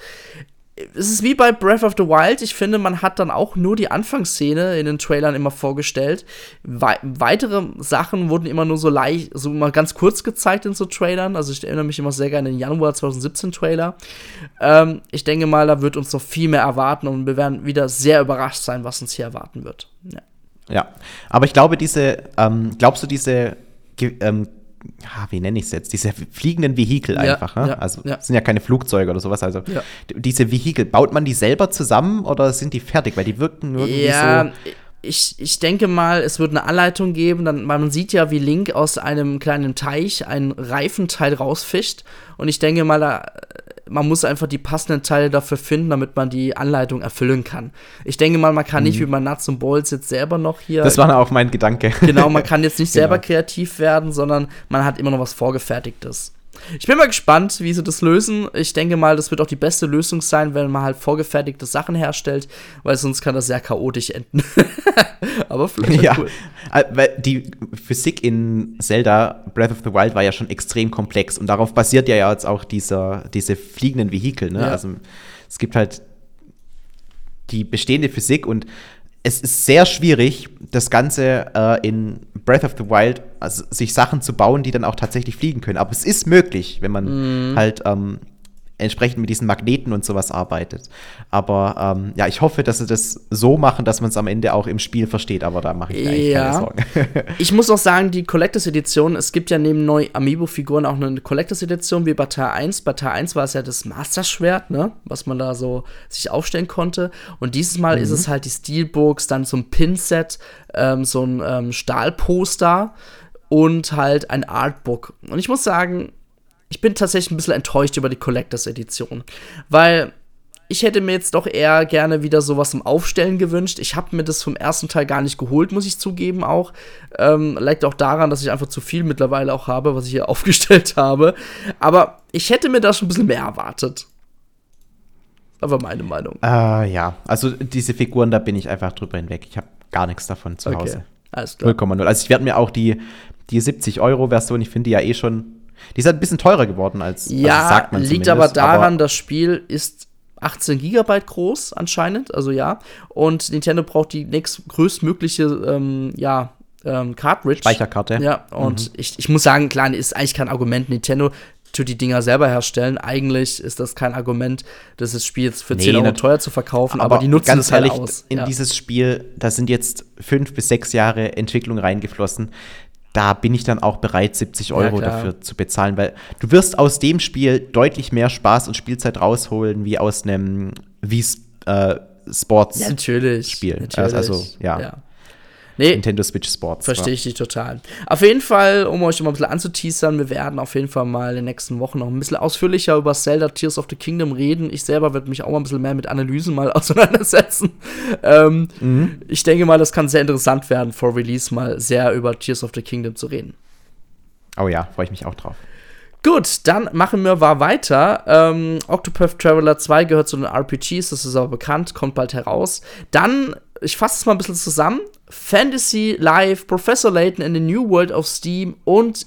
es ist wie bei Breath of the Wild. Ich finde, man hat dann auch nur die Anfangsszene in den Trailern immer vorgestellt. We weitere Sachen wurden immer nur so leicht, so mal ganz kurz gezeigt in so Trailern. Also ich erinnere mich immer sehr gerne an den Januar 2017 Trailer. Ähm, ich denke mal, da wird uns noch viel mehr erwarten und wir werden wieder sehr überrascht sein, was uns hier erwarten wird. Ja, ja. aber ich glaube, diese, ähm, glaubst du, diese ähm, ja, wie nenne ich es jetzt? Diese fliegenden Vehikel ja, einfach. Ne? Ja, also ja. sind ja keine Flugzeuge oder sowas. Also diese Vehikel, baut man die selber zusammen oder sind die fertig? Weil die wirken irgendwie ja, so. Ich, ich denke mal, es wird eine Anleitung geben. Dann, man sieht ja, wie Link aus einem kleinen Teich einen Reifenteil rausfischt. Und ich denke mal, da man muss einfach die passenden Teile dafür finden, damit man die Anleitung erfüllen kann. Ich denke mal, man kann mhm. nicht wie bei Nuts und Balls jetzt selber noch hier. Das war auch mein Gedanke. Genau, man kann jetzt nicht selber genau. kreativ werden, sondern man hat immer noch was Vorgefertigtes. Ich bin mal gespannt, wie sie das lösen. Ich denke mal, das wird auch die beste Lösung sein, wenn man halt vorgefertigte Sachen herstellt, weil sonst kann das sehr chaotisch enden. Aber vielleicht ja, cool. Äh, weil die Physik in Zelda Breath of the Wild war ja schon extrem komplex und darauf basiert ja jetzt auch dieser, diese fliegenden Vehikel. Ne? Ja. Also es gibt halt die bestehende Physik und es ist sehr schwierig, das Ganze äh, in Breath of the Wild, also sich Sachen zu bauen, die dann auch tatsächlich fliegen können. Aber es ist möglich, wenn man mhm. halt ähm, entsprechend mit diesen Magneten und sowas arbeitet. Aber ähm, ja, ich hoffe, dass sie das so machen, dass man es am Ende auch im Spiel versteht, aber da mache ich mir eigentlich ja. keine Sorgen. ich muss auch sagen, die Collectors Edition, es gibt ja neben neuen Amiibo-Figuren auch eine Collectors Edition wie bei Teil 1. Bei Teil 1 war es ja das Master-Schwert, ne? was man da so sich aufstellen konnte. Und dieses Mal mhm. ist es halt die Steelbooks, dann so ein Pinset, ähm, so ein ähm, Stahlposter und halt ein Artbook. Und ich muss sagen, ich bin tatsächlich ein bisschen enttäuscht über die Collectors Edition, weil ich hätte mir jetzt doch eher gerne wieder sowas zum Aufstellen gewünscht. Ich habe mir das vom ersten Teil gar nicht geholt, muss ich zugeben auch. Ähm, liegt auch daran, dass ich einfach zu viel mittlerweile auch habe, was ich hier aufgestellt habe. Aber ich hätte mir da schon ein bisschen mehr erwartet. Aber meine Meinung. Äh, ja, also diese Figuren, da bin ich einfach drüber hinweg. Ich habe gar nichts davon zu okay. Hause. Alles klar. 0,0. Also ich werde mir auch die, die 70 Euro Version, ich finde die ja eh schon die ist halt ein bisschen teurer geworden als Ja, also liegt aber daran, aber das Spiel ist 18 Gigabyte groß anscheinend, also ja. Und Nintendo braucht die nächstgrößtmögliche, ähm, ja, ähm, Cartridge. Speicherkarte. Ja, und mhm. ich, ich muss sagen, klar, ist eigentlich kein Argument. Nintendo tut die Dinger selber herstellen. Eigentlich ist das kein Argument, das Spiel jetzt für nee, 10 Euro teuer zu verkaufen, aber, aber die nutzen ganz es halt ehrlich, aus. In ja. dieses Spiel, da sind jetzt fünf bis sechs Jahre Entwicklung reingeflossen da bin ich dann auch bereit, 70 Euro ja, dafür zu bezahlen, weil du wirst aus dem Spiel deutlich mehr Spaß und Spielzeit rausholen, wie aus einem wie äh, Sports natürlich, Spiel. Natürlich. Also, ja. ja. Nee, Nintendo Switch Sports. Verstehe ich dich total. Auf jeden Fall, um euch mal ein bisschen anzuteasern, wir werden auf jeden Fall mal in den nächsten Wochen noch ein bisschen ausführlicher über Zelda Tears of the Kingdom reden. Ich selber werde mich auch mal ein bisschen mehr mit Analysen mal auseinandersetzen. Ähm, mhm. Ich denke mal, das kann sehr interessant werden, vor Release mal sehr über Tears of the Kingdom zu reden. Oh ja, freue ich mich auch drauf. Gut, dann machen wir mal weiter. Ähm, Octopath Traveler 2 gehört zu den RPGs, das ist aber bekannt, kommt bald heraus. Dann, ich fasse es mal ein bisschen zusammen. Fantasy Live, Professor Layton in the New World of Steam und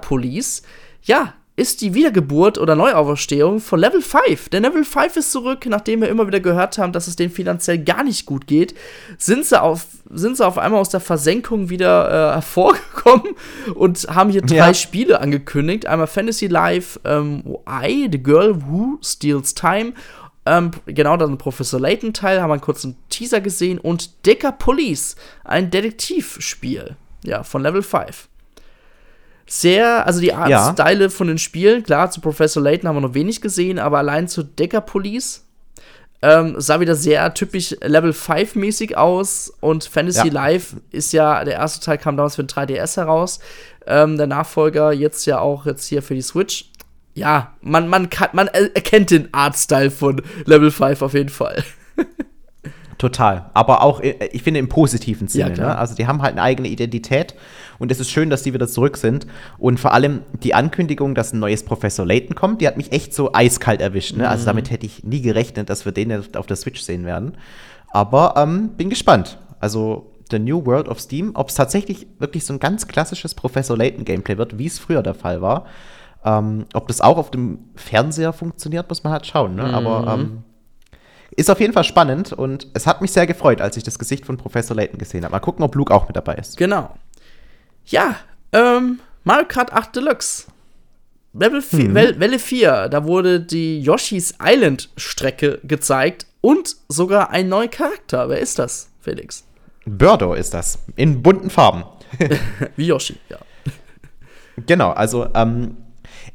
Police. Ja, ist die Wiedergeburt oder Neuauferstehung von Level 5. Der Level 5 ist zurück, nachdem wir immer wieder gehört haben, dass es denen finanziell gar nicht gut geht. Sind sie auf, sind sie auf einmal aus der Versenkung wieder äh, hervorgekommen und haben hier drei ja. Spiele angekündigt. Einmal Fantasy Life ähm, I, The Girl Who Steals Time. Ähm, genau, dann Professor Layton Teil, haben wir einen kurzen Teaser gesehen. Und Decker Police, ein Detektivspiel. Ja, von Level 5 sehr, also die Artstyle ja. von den Spielen, klar, zu Professor Layton haben wir noch wenig gesehen, aber allein zu Decker Police ähm, sah wieder sehr typisch Level 5 mäßig aus und Fantasy ja. Life ist ja, der erste Teil kam damals für den 3DS heraus, ähm, der Nachfolger jetzt ja auch jetzt hier für die Switch. Ja, man, man, kann, man erkennt den Artstyle von Level 5 auf jeden Fall. Total. Aber auch, äh, ich finde, im positiven Sinne. Ja, ne? Also, die haben halt eine eigene Identität. Und es ist schön, dass die wieder zurück sind. Und vor allem die Ankündigung, dass ein neues Professor Layton kommt, die hat mich echt so eiskalt erwischt. Ne? Also, mhm. Also, damit hätte ich nie gerechnet, dass wir den auf der Switch sehen werden. Aber ähm, bin gespannt. Also, The New World of Steam, ob es tatsächlich wirklich so ein ganz klassisches Professor Layton Gameplay wird, wie es früher der Fall war. Ähm, ob das auch auf dem Fernseher funktioniert, muss man halt schauen. Ne? Mhm. Aber ähm, ist auf jeden Fall spannend und es hat mich sehr gefreut, als ich das Gesicht von Professor Layton gesehen habe. Mal gucken, ob Luke auch mit dabei ist. Genau. Ja, ähm, Mario Kart 8 Deluxe. Level 4, mhm. Welle 4, da wurde die Yoshi's Island Strecke gezeigt und sogar ein neuer Charakter. Wer ist das, Felix? Birdo ist das. In bunten Farben. Wie Yoshi, ja. Genau, also ähm,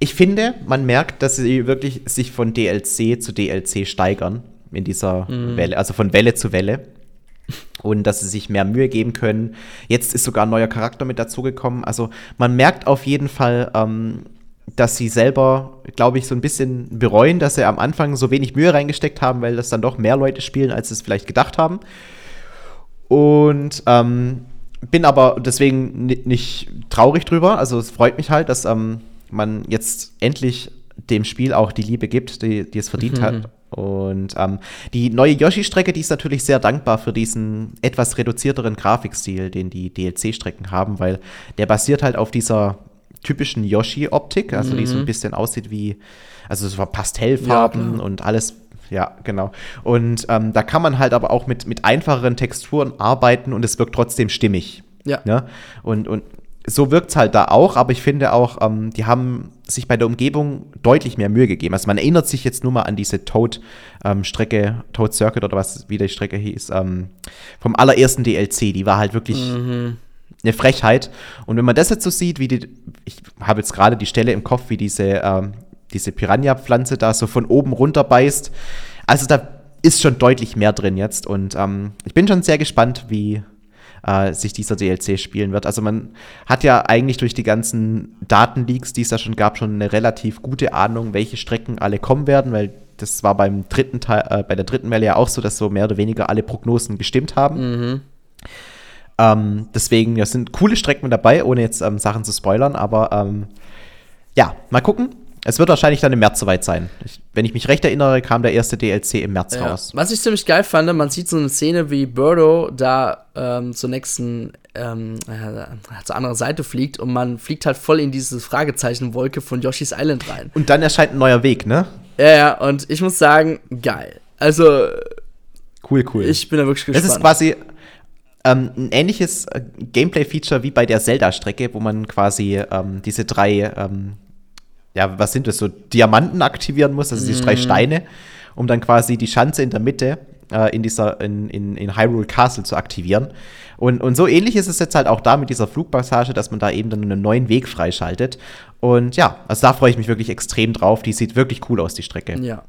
ich finde, man merkt, dass sie wirklich sich von DLC zu DLC steigern in dieser mhm. Welle, also von Welle zu Welle. Und dass sie sich mehr Mühe geben können. Jetzt ist sogar ein neuer Charakter mit dazugekommen. Also man merkt auf jeden Fall, ähm, dass sie selber, glaube ich, so ein bisschen bereuen, dass sie am Anfang so wenig Mühe reingesteckt haben, weil das dann doch mehr Leute spielen, als sie es vielleicht gedacht haben. Und ähm, bin aber deswegen nicht traurig drüber. Also es freut mich halt, dass ähm, man jetzt endlich dem Spiel auch die Liebe gibt, die, die es verdient mhm. hat. Und ähm, die neue Yoshi-Strecke, die ist natürlich sehr dankbar für diesen etwas reduzierteren Grafikstil, den die DLC-Strecken haben, weil der basiert halt auf dieser typischen Yoshi-Optik, also mhm. die so ein mhm. bisschen aussieht wie, also so Pastellfarben ja, und alles. Ja, genau. Und ähm, da kann man halt aber auch mit, mit einfacheren Texturen arbeiten und es wirkt trotzdem stimmig. Ja. Ne? Und, und so wirkt es halt da auch, aber ich finde auch, ähm, die haben sich bei der Umgebung deutlich mehr Mühe gegeben. Also man erinnert sich jetzt nur mal an diese Toad-Strecke, ähm, Toad Circuit oder was wie die Strecke hieß, ähm, vom allerersten DLC. Die war halt wirklich mhm. eine Frechheit. Und wenn man das jetzt so sieht, wie die, ich habe jetzt gerade die Stelle im Kopf, wie diese, ähm, diese Piranha-Pflanze da so von oben runter beißt. Also da ist schon deutlich mehr drin jetzt und ähm, ich bin schon sehr gespannt, wie, äh, sich dieser DLC spielen wird. Also man hat ja eigentlich durch die ganzen Datenleaks, die es da schon gab, schon eine relativ gute Ahnung, welche Strecken alle kommen werden, weil das war beim dritten Teil, äh, bei der dritten Welle ja auch so, dass so mehr oder weniger alle Prognosen gestimmt haben. Mhm. Ähm, deswegen, ja, sind coole Strecken dabei, ohne jetzt ähm, Sachen zu spoilern, aber ähm, ja, mal gucken. Es wird wahrscheinlich dann im März soweit sein. Ich, wenn ich mich recht erinnere, kam der erste DLC im März ja. raus. Was ich ziemlich geil fand, man sieht so eine Szene, wie Birdo da ähm, zur nächsten, ähm, äh, zur anderen Seite fliegt und man fliegt halt voll in diese Fragezeichenwolke von Yoshi's Island rein. Und dann erscheint ein neuer Weg, ne? Ja, ja, und ich muss sagen, geil. Also. Cool, cool. Ich bin da wirklich gespannt. Es ist quasi ähm, ein ähnliches äh, Gameplay-Feature wie bei der Zelda-Strecke, wo man quasi ähm, diese drei ähm, ja, was sind das, so Diamanten aktivieren muss, also mhm. diese drei Steine, um dann quasi die Schanze in der Mitte äh, in dieser, in, in, in Hyrule Castle zu aktivieren. Und, und so ähnlich ist es jetzt halt auch da mit dieser Flugpassage, dass man da eben dann einen neuen Weg freischaltet. Und ja, also da freue ich mich wirklich extrem drauf. Die sieht wirklich cool aus, die Strecke. Ja,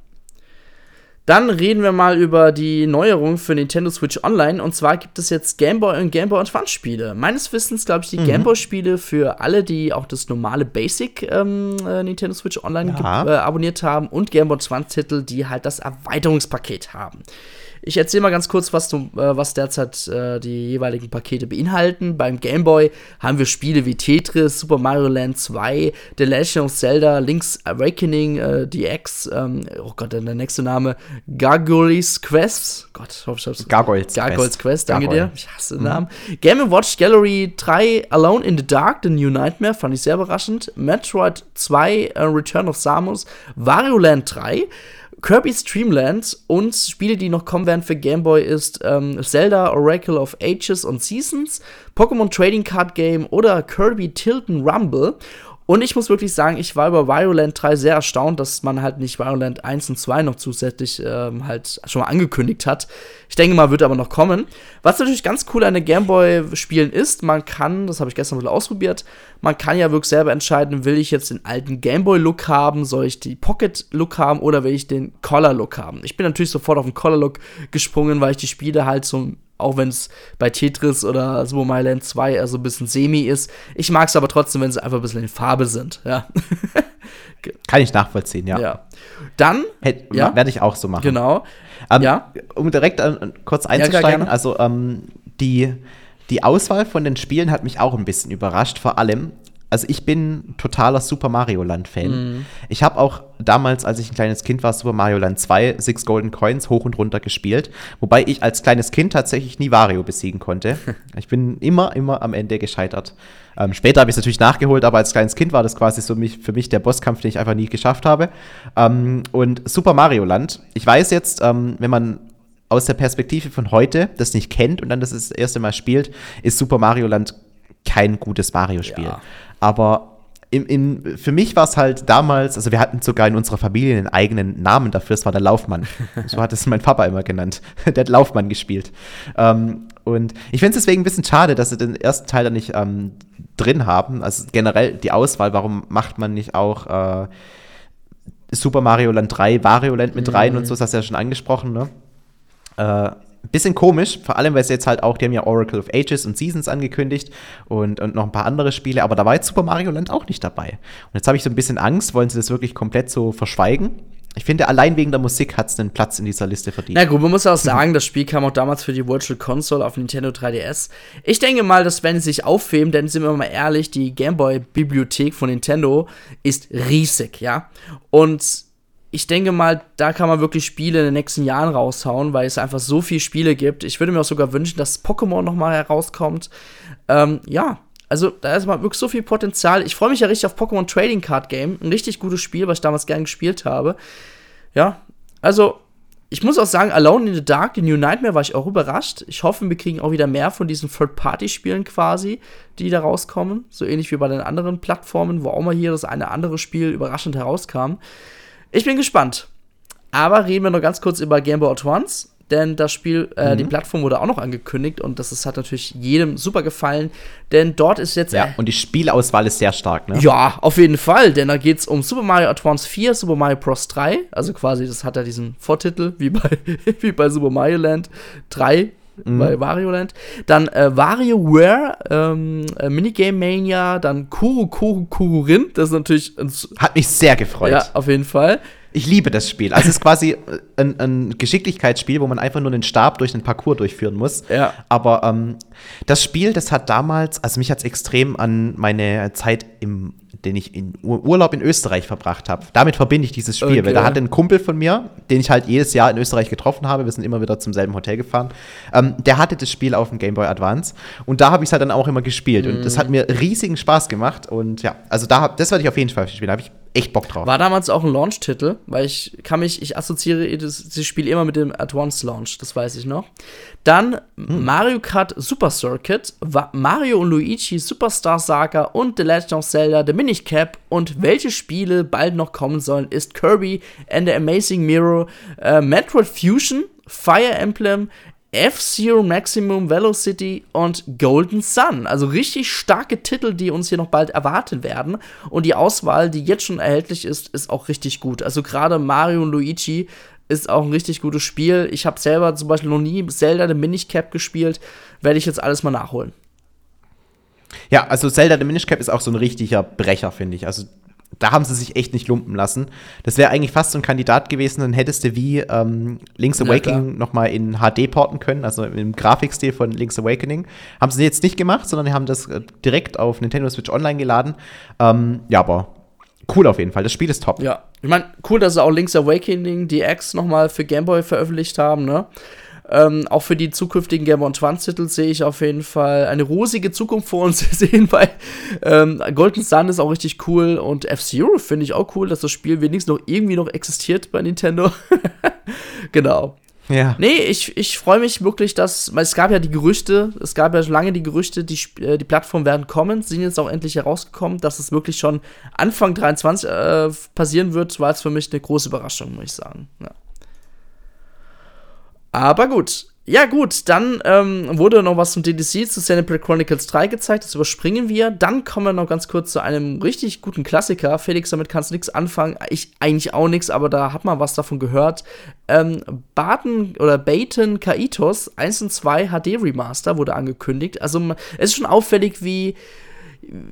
dann reden wir mal über die Neuerung für Nintendo Switch Online. Und zwar gibt es jetzt Game Boy und Game Boy Advance Spiele. Meines Wissens, glaube ich, die mhm. Game Boy Spiele für alle, die auch das normale Basic ähm, äh, Nintendo Switch Online ja. äh, abonniert haben und Game Boy Advance Titel, die halt das Erweiterungspaket haben. Ich erzähle mal ganz kurz, was, du, äh, was derzeit äh, die jeweiligen Pakete beinhalten. Beim Game Boy haben wir Spiele wie Tetris, Super Mario Land 2, The Legend of Zelda, Link's Awakening, äh, DX, ähm, oh Gott, der nächste Name, Gargoyles Quest. Gott, ich hoffe, ich hab's. Gargoyles, Gargoyles Quest. Quest, danke Gargoyle. dir. Ich hasse den mhm. Namen. Game Watch Gallery 3, Alone in the Dark, The New Nightmare, fand ich sehr überraschend. Metroid 2, uh, Return of Samus, Wario Land 3, Kirby's Dreamland und Spiele, die noch kommen werden für Game Boy, ist ähm, Zelda Oracle of Ages und Seasons, Pokémon Trading Card Game oder Kirby Tilton Rumble. Und ich muss wirklich sagen, ich war über Violent 3 sehr erstaunt, dass man halt nicht Violent 1 und 2 noch zusätzlich ähm, halt schon mal angekündigt hat. Ich denke mal, wird aber noch kommen. Was natürlich ganz cool an den Gameboy-Spielen ist, man kann, das habe ich gestern ein bisschen ausprobiert, man kann ja wirklich selber entscheiden, will ich jetzt den alten Gameboy-Look haben, soll ich die Pocket-Look haben oder will ich den Color-Look haben. Ich bin natürlich sofort auf den Color-Look gesprungen, weil ich die Spiele halt so auch wenn es bei Tetris oder Super Mario Land 2 eher so ein bisschen semi ist. Ich mag es aber trotzdem, wenn sie einfach ein bisschen in Farbe sind, ja. Kann ich nachvollziehen, ja. ja. Dann ja? werde ich auch so machen. Genau. Ähm, ja. Um direkt äh, kurz einzusteigen, also ähm, die, die Auswahl von den Spielen hat mich auch ein bisschen überrascht, vor allem, also ich bin totaler Super Mario Land Fan. Mhm. Ich habe auch damals, als ich ein kleines Kind war, Super Mario Land 2, Six Golden Coins hoch und runter gespielt, wobei ich als kleines Kind tatsächlich nie Wario besiegen konnte. ich bin immer, immer am Ende gescheitert. Ähm, später habe ich es natürlich nachgeholt, aber als kleines Kind war das quasi so mich, für mich der Bosskampf, den ich einfach nie geschafft habe. Ähm, und Super Mario Land, ich weiß jetzt, ähm, wenn man aus der Perspektive von heute das nicht kennt und dann das, das erste Mal spielt, ist Super Mario Land kein gutes Mario-Spiel. Ja. Aber im, im, für mich war es halt damals, also wir hatten sogar in unserer Familie einen eigenen Namen dafür, es war der Laufmann. so hat es mein Papa immer genannt. der hat Laufmann gespielt. Ähm, Und ich finde es deswegen ein bisschen schade, dass sie den ersten Teil da nicht ähm, drin haben. Also generell die Auswahl, warum macht man nicht auch äh, Super Mario Land 3, Wario Land mit rein mhm. und so, das hast du ja schon angesprochen, ne? Äh, bisschen komisch, vor allem, weil sie jetzt halt auch, die haben ja Oracle of Ages und Seasons angekündigt und, und noch ein paar andere Spiele, aber da war jetzt Super Mario Land auch nicht dabei. Und jetzt habe ich so ein bisschen Angst, wollen sie das wirklich komplett so verschweigen? Ich finde, allein wegen der Musik hat es einen Platz in dieser Liste verdient. Na gut, man muss auch sagen, das Spiel kam auch damals für die Virtual Console auf Nintendo 3DS. Ich denke mal, dass wenn sie sich aufheben, denn sind wir mal ehrlich, die Gameboy-Bibliothek von Nintendo ist riesig, ja. Und ich denke mal, da kann man wirklich Spiele in den nächsten Jahren raushauen, weil es einfach so viele Spiele gibt. Ich würde mir auch sogar wünschen, dass Pokémon noch mal herauskommt. Ähm, ja, also da ist mal wirklich so viel Potenzial. Ich freue mich ja richtig auf Pokémon Trading Card Game. Ein richtig gutes Spiel, was ich damals gern gespielt habe. Ja, also ich muss auch sagen, Alone in the Dark, die New Nightmare, war ich auch überrascht. Ich hoffe, wir kriegen auch wieder mehr von diesen Third-Party-Spielen quasi, die da rauskommen. So ähnlich wie bei den anderen Plattformen, wo auch mal hier das eine andere Spiel überraschend herauskam. Ich bin gespannt. Aber reden wir noch ganz kurz über Game Boy Advance, denn das Spiel, äh, mhm. die Plattform wurde auch noch angekündigt und das ist, hat natürlich jedem super gefallen, denn dort ist jetzt. Ja, und die Spielauswahl ist sehr stark, ne? Ja, auf jeden Fall, denn da geht es um Super Mario Advance 4, Super Mario Bros. 3, also quasi, das hat ja diesen Vortitel, wie bei, wie bei Super Mario Land 3, mhm. bei Wario Land. Dann äh, WarioWare, ähm, äh, Minigame Mania, dann Kuru Kuru Kururin, das ist natürlich. Hat mich sehr gefreut. Ja, auf jeden Fall. Ich liebe das Spiel. Also es ist quasi äh, ein, ein, Geschicklichkeitsspiel, wo man einfach nur den Stab durch den Parcours durchführen muss. Ja. Aber ähm, das Spiel, das hat damals, also mich hat es extrem an meine Zeit im den ich in Urlaub in Österreich verbracht habe. Damit verbinde ich dieses Spiel, okay. weil da hat ein Kumpel von mir, den ich halt jedes Jahr in Österreich getroffen habe, wir sind immer wieder zum selben Hotel gefahren, ähm, der hatte das Spiel auf dem Game Boy Advance und da habe ich es halt dann auch immer gespielt mhm. und das hat mir riesigen Spaß gemacht und ja, also da, das werde ich auf jeden Fall spielen, da habe ich echt Bock drauf. War damals auch ein Launch-Titel, weil ich kann mich, ich assoziiere das, das Spiel immer mit dem Advance Launch, das weiß ich noch. Dann hm. Mario Kart Super Circuit, Mario und Luigi Superstar Saga und The Legend of Zelda The Minicap und welche Spiele bald noch kommen sollen, ist Kirby and the Amazing Mirror, äh, Metroid Fusion, Fire Emblem, F-Zero Maximum Velocity und Golden Sun. Also richtig starke Titel, die uns hier noch bald erwarten werden. Und die Auswahl, die jetzt schon erhältlich ist, ist auch richtig gut. Also gerade Mario und Luigi ist auch ein richtig gutes Spiel. Ich habe selber zum Beispiel noch nie Zelda The Minish Cap gespielt. Werde ich jetzt alles mal nachholen. Ja, also Zelda The Minish Cap ist auch so ein richtiger Brecher, finde ich. Also da haben sie sich echt nicht lumpen lassen. Das wäre eigentlich fast so ein Kandidat gewesen, dann hättest du wie ähm, Link's Awakening ja, nochmal in HD porten können, also im Grafikstil von Link's Awakening. Haben sie jetzt nicht gemacht, sondern haben das äh, direkt auf Nintendo Switch Online geladen. Ähm, ja, aber cool auf jeden Fall. Das Spiel ist top. Ja, ich meine, cool, dass sie auch Link's Awakening DX nochmal für Game Boy veröffentlicht haben, ne? Ähm, auch für die zukünftigen Game Advance-Titel sehe ich auf jeden Fall eine rosige Zukunft vor uns sehen, weil ähm, Golden Sun ist auch richtig cool und F-Zero finde ich auch cool, dass das Spiel wenigstens noch irgendwie noch existiert bei Nintendo. genau. Ja. Nee, ich, ich freue mich wirklich, dass, es gab ja die Gerüchte, es gab ja schon lange die Gerüchte, die, äh, die Plattformen werden kommen, sind jetzt auch endlich herausgekommen, dass es wirklich schon Anfang 23 äh, passieren wird, war es für mich eine große Überraschung, muss ich sagen. Ja. Aber gut. Ja, gut, dann ähm, wurde noch was zum DDC zu Xenoblade Chronicles 3 gezeigt. Das überspringen wir. Dann kommen wir noch ganz kurz zu einem richtig guten Klassiker. Felix, damit kannst du nichts anfangen. Ich eigentlich auch nichts, aber da hat man was davon gehört. Ähm, Baten oder Baten Kaitos 1 und 2 HD Remaster wurde angekündigt. Also, es ist schon auffällig, wie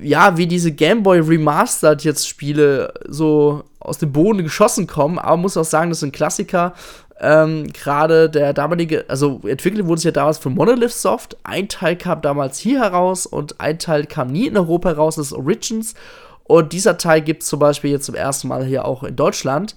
ja, wie diese Gameboy Remastered jetzt Spiele so aus dem Boden geschossen kommen, aber man muss auch sagen, das sind Klassiker. Ähm, Gerade der damalige, also entwickelt wurde es ja damals von Monolith Soft. Ein Teil kam damals hier heraus und ein Teil kam nie in Europa heraus, das ist Origins. Und dieser Teil gibt es zum Beispiel jetzt zum ersten Mal hier auch in Deutschland.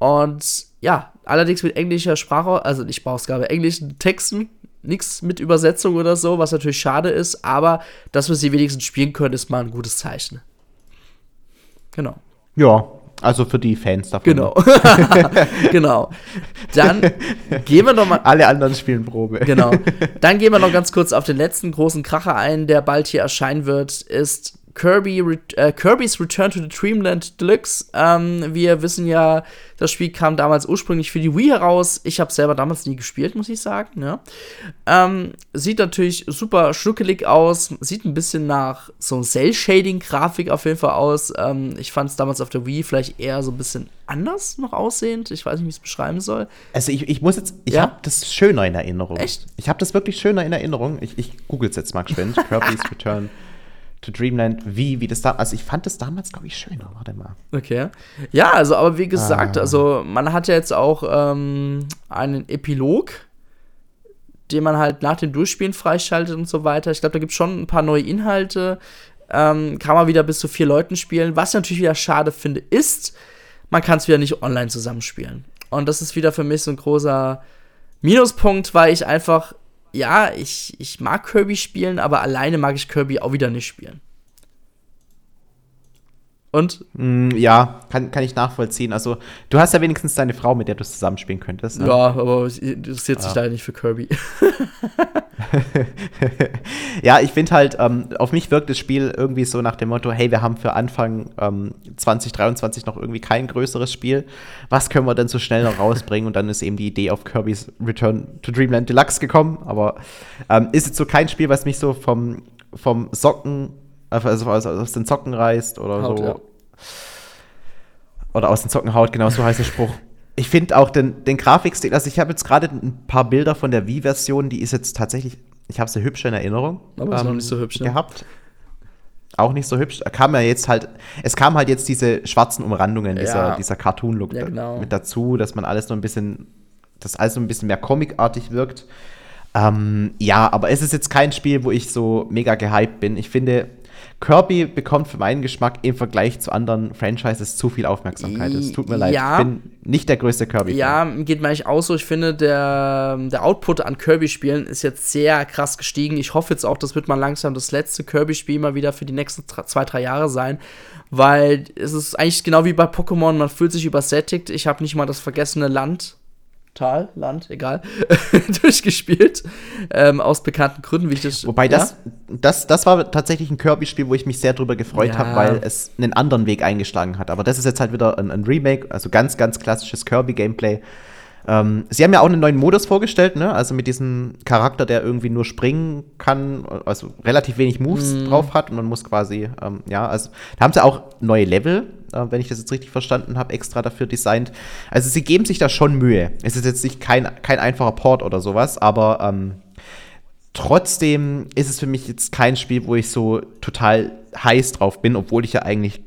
Und ja, allerdings mit englischer Sprache, also nicht Sprachausgabe, englischen Texten, nichts mit Übersetzung oder so, was natürlich schade ist, aber dass wir sie wenigstens spielen können, ist mal ein gutes Zeichen. Genau. Ja, also für die Fans davon. Genau. genau. Dann gehen wir noch mal. Alle anderen spielen Probe. genau. Dann gehen wir noch ganz kurz auf den letzten großen Kracher ein, der bald hier erscheinen wird, ist Kirby, äh, Kirby's Return to the Dreamland Deluxe. Ähm, wir wissen ja, das Spiel kam damals ursprünglich für die Wii heraus. Ich habe selber damals nie gespielt, muss ich sagen. Ja. Ähm, sieht natürlich super schnuckelig aus. Sieht ein bisschen nach so Cell-Shading-Grafik auf jeden Fall aus. Ähm, ich fand es damals auf der Wii vielleicht eher so ein bisschen anders noch aussehend. Ich weiß nicht, wie ich es beschreiben soll. Also ich, ich muss jetzt, ich ja? habe das schöner in Erinnerung. Echt? Ich habe das wirklich schöner in Erinnerung. Ich, ich google es jetzt mal geschwind. Kirby's Return to Dreamland, wie, wie das da, also ich fand das damals, glaube ich, schöner, warte mal. Okay. Ja, also, aber wie gesagt, ah. also man hat ja jetzt auch ähm, einen Epilog, den man halt nach dem Durchspielen freischaltet und so weiter. Ich glaube, da gibt es schon ein paar neue Inhalte. Ähm, kann man wieder bis zu vier Leuten spielen. Was ich natürlich wieder schade finde, ist, man kann es wieder nicht online zusammenspielen. Und das ist wieder für mich so ein großer Minuspunkt, weil ich einfach ja, ich, ich mag Kirby spielen, aber alleine mag ich Kirby auch wieder nicht spielen. Und? Mm, ja, kann, kann ich nachvollziehen. Also, du hast ja wenigstens deine Frau, mit der du zusammenspielen könntest. Ne? Ja, aber sie interessiert sich ja. leider nicht für Kirby. ja, ich finde halt, ähm, auf mich wirkt das Spiel irgendwie so nach dem Motto: hey, wir haben für Anfang ähm, 2023 noch irgendwie kein größeres Spiel. Was können wir denn so schnell noch rausbringen? Und dann ist eben die Idee auf Kirby's Return to Dreamland Deluxe gekommen. Aber ähm, ist jetzt so kein Spiel, was mich so vom, vom Socken also, also aus den Zocken reißt oder Haut, so. Ja. Oder aus den Zocken haut, genau so heißt der Spruch. Ich finde auch den, den Grafikstil, also ich habe jetzt gerade ein paar Bilder von der Wii-Version, die ist jetzt tatsächlich, ich habe sie hübsch in Erinnerung. Aber ähm, ist noch nicht so hübsch, ne? Gehabt. Auch nicht so hübsch. Kam ja jetzt halt, es kam halt jetzt diese schwarzen Umrandungen, ja. dieser, dieser Cartoon-Look ja, genau. mit dazu, dass man alles so ein bisschen, dass alles so ein bisschen mehr comicartig wirkt. Ähm, ja, aber es ist jetzt kein Spiel, wo ich so mega gehypt bin. Ich finde, Kirby bekommt für meinen Geschmack im Vergleich zu anderen Franchises zu viel Aufmerksamkeit. Es tut mir leid. Ja, ich bin nicht der größte Kirby. -Fan. Ja, geht mir eigentlich auch so. Ich finde, der, der Output an Kirby-Spielen ist jetzt sehr krass gestiegen. Ich hoffe jetzt auch, das wird mal langsam das letzte Kirby-Spiel mal wieder für die nächsten zwei, drei Jahre sein. Weil es ist eigentlich genau wie bei Pokémon, man fühlt sich übersättigt. Ich habe nicht mal das vergessene Land Tal, Land, egal, durchgespielt. Ähm, aus bekannten Gründen, wie ich das. Wobei ja? das, das, das war tatsächlich ein Kirby-Spiel, wo ich mich sehr drüber gefreut ja. habe, weil es einen anderen Weg eingeschlagen hat. Aber das ist jetzt halt wieder ein, ein Remake, also ganz, ganz klassisches Kirby-Gameplay. Ähm, sie haben ja auch einen neuen Modus vorgestellt, ne? Also mit diesem Charakter, der irgendwie nur springen kann, also relativ wenig Moves mm. drauf hat und man muss quasi, ähm, ja, also da haben sie auch neue Level, äh, wenn ich das jetzt richtig verstanden habe, extra dafür designt. Also sie geben sich da schon Mühe. Es ist jetzt nicht kein, kein einfacher Port oder sowas, aber ähm, trotzdem ist es für mich jetzt kein Spiel, wo ich so total heiß drauf bin, obwohl ich ja eigentlich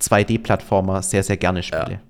2D-Plattformer sehr, sehr gerne spiele. Ja.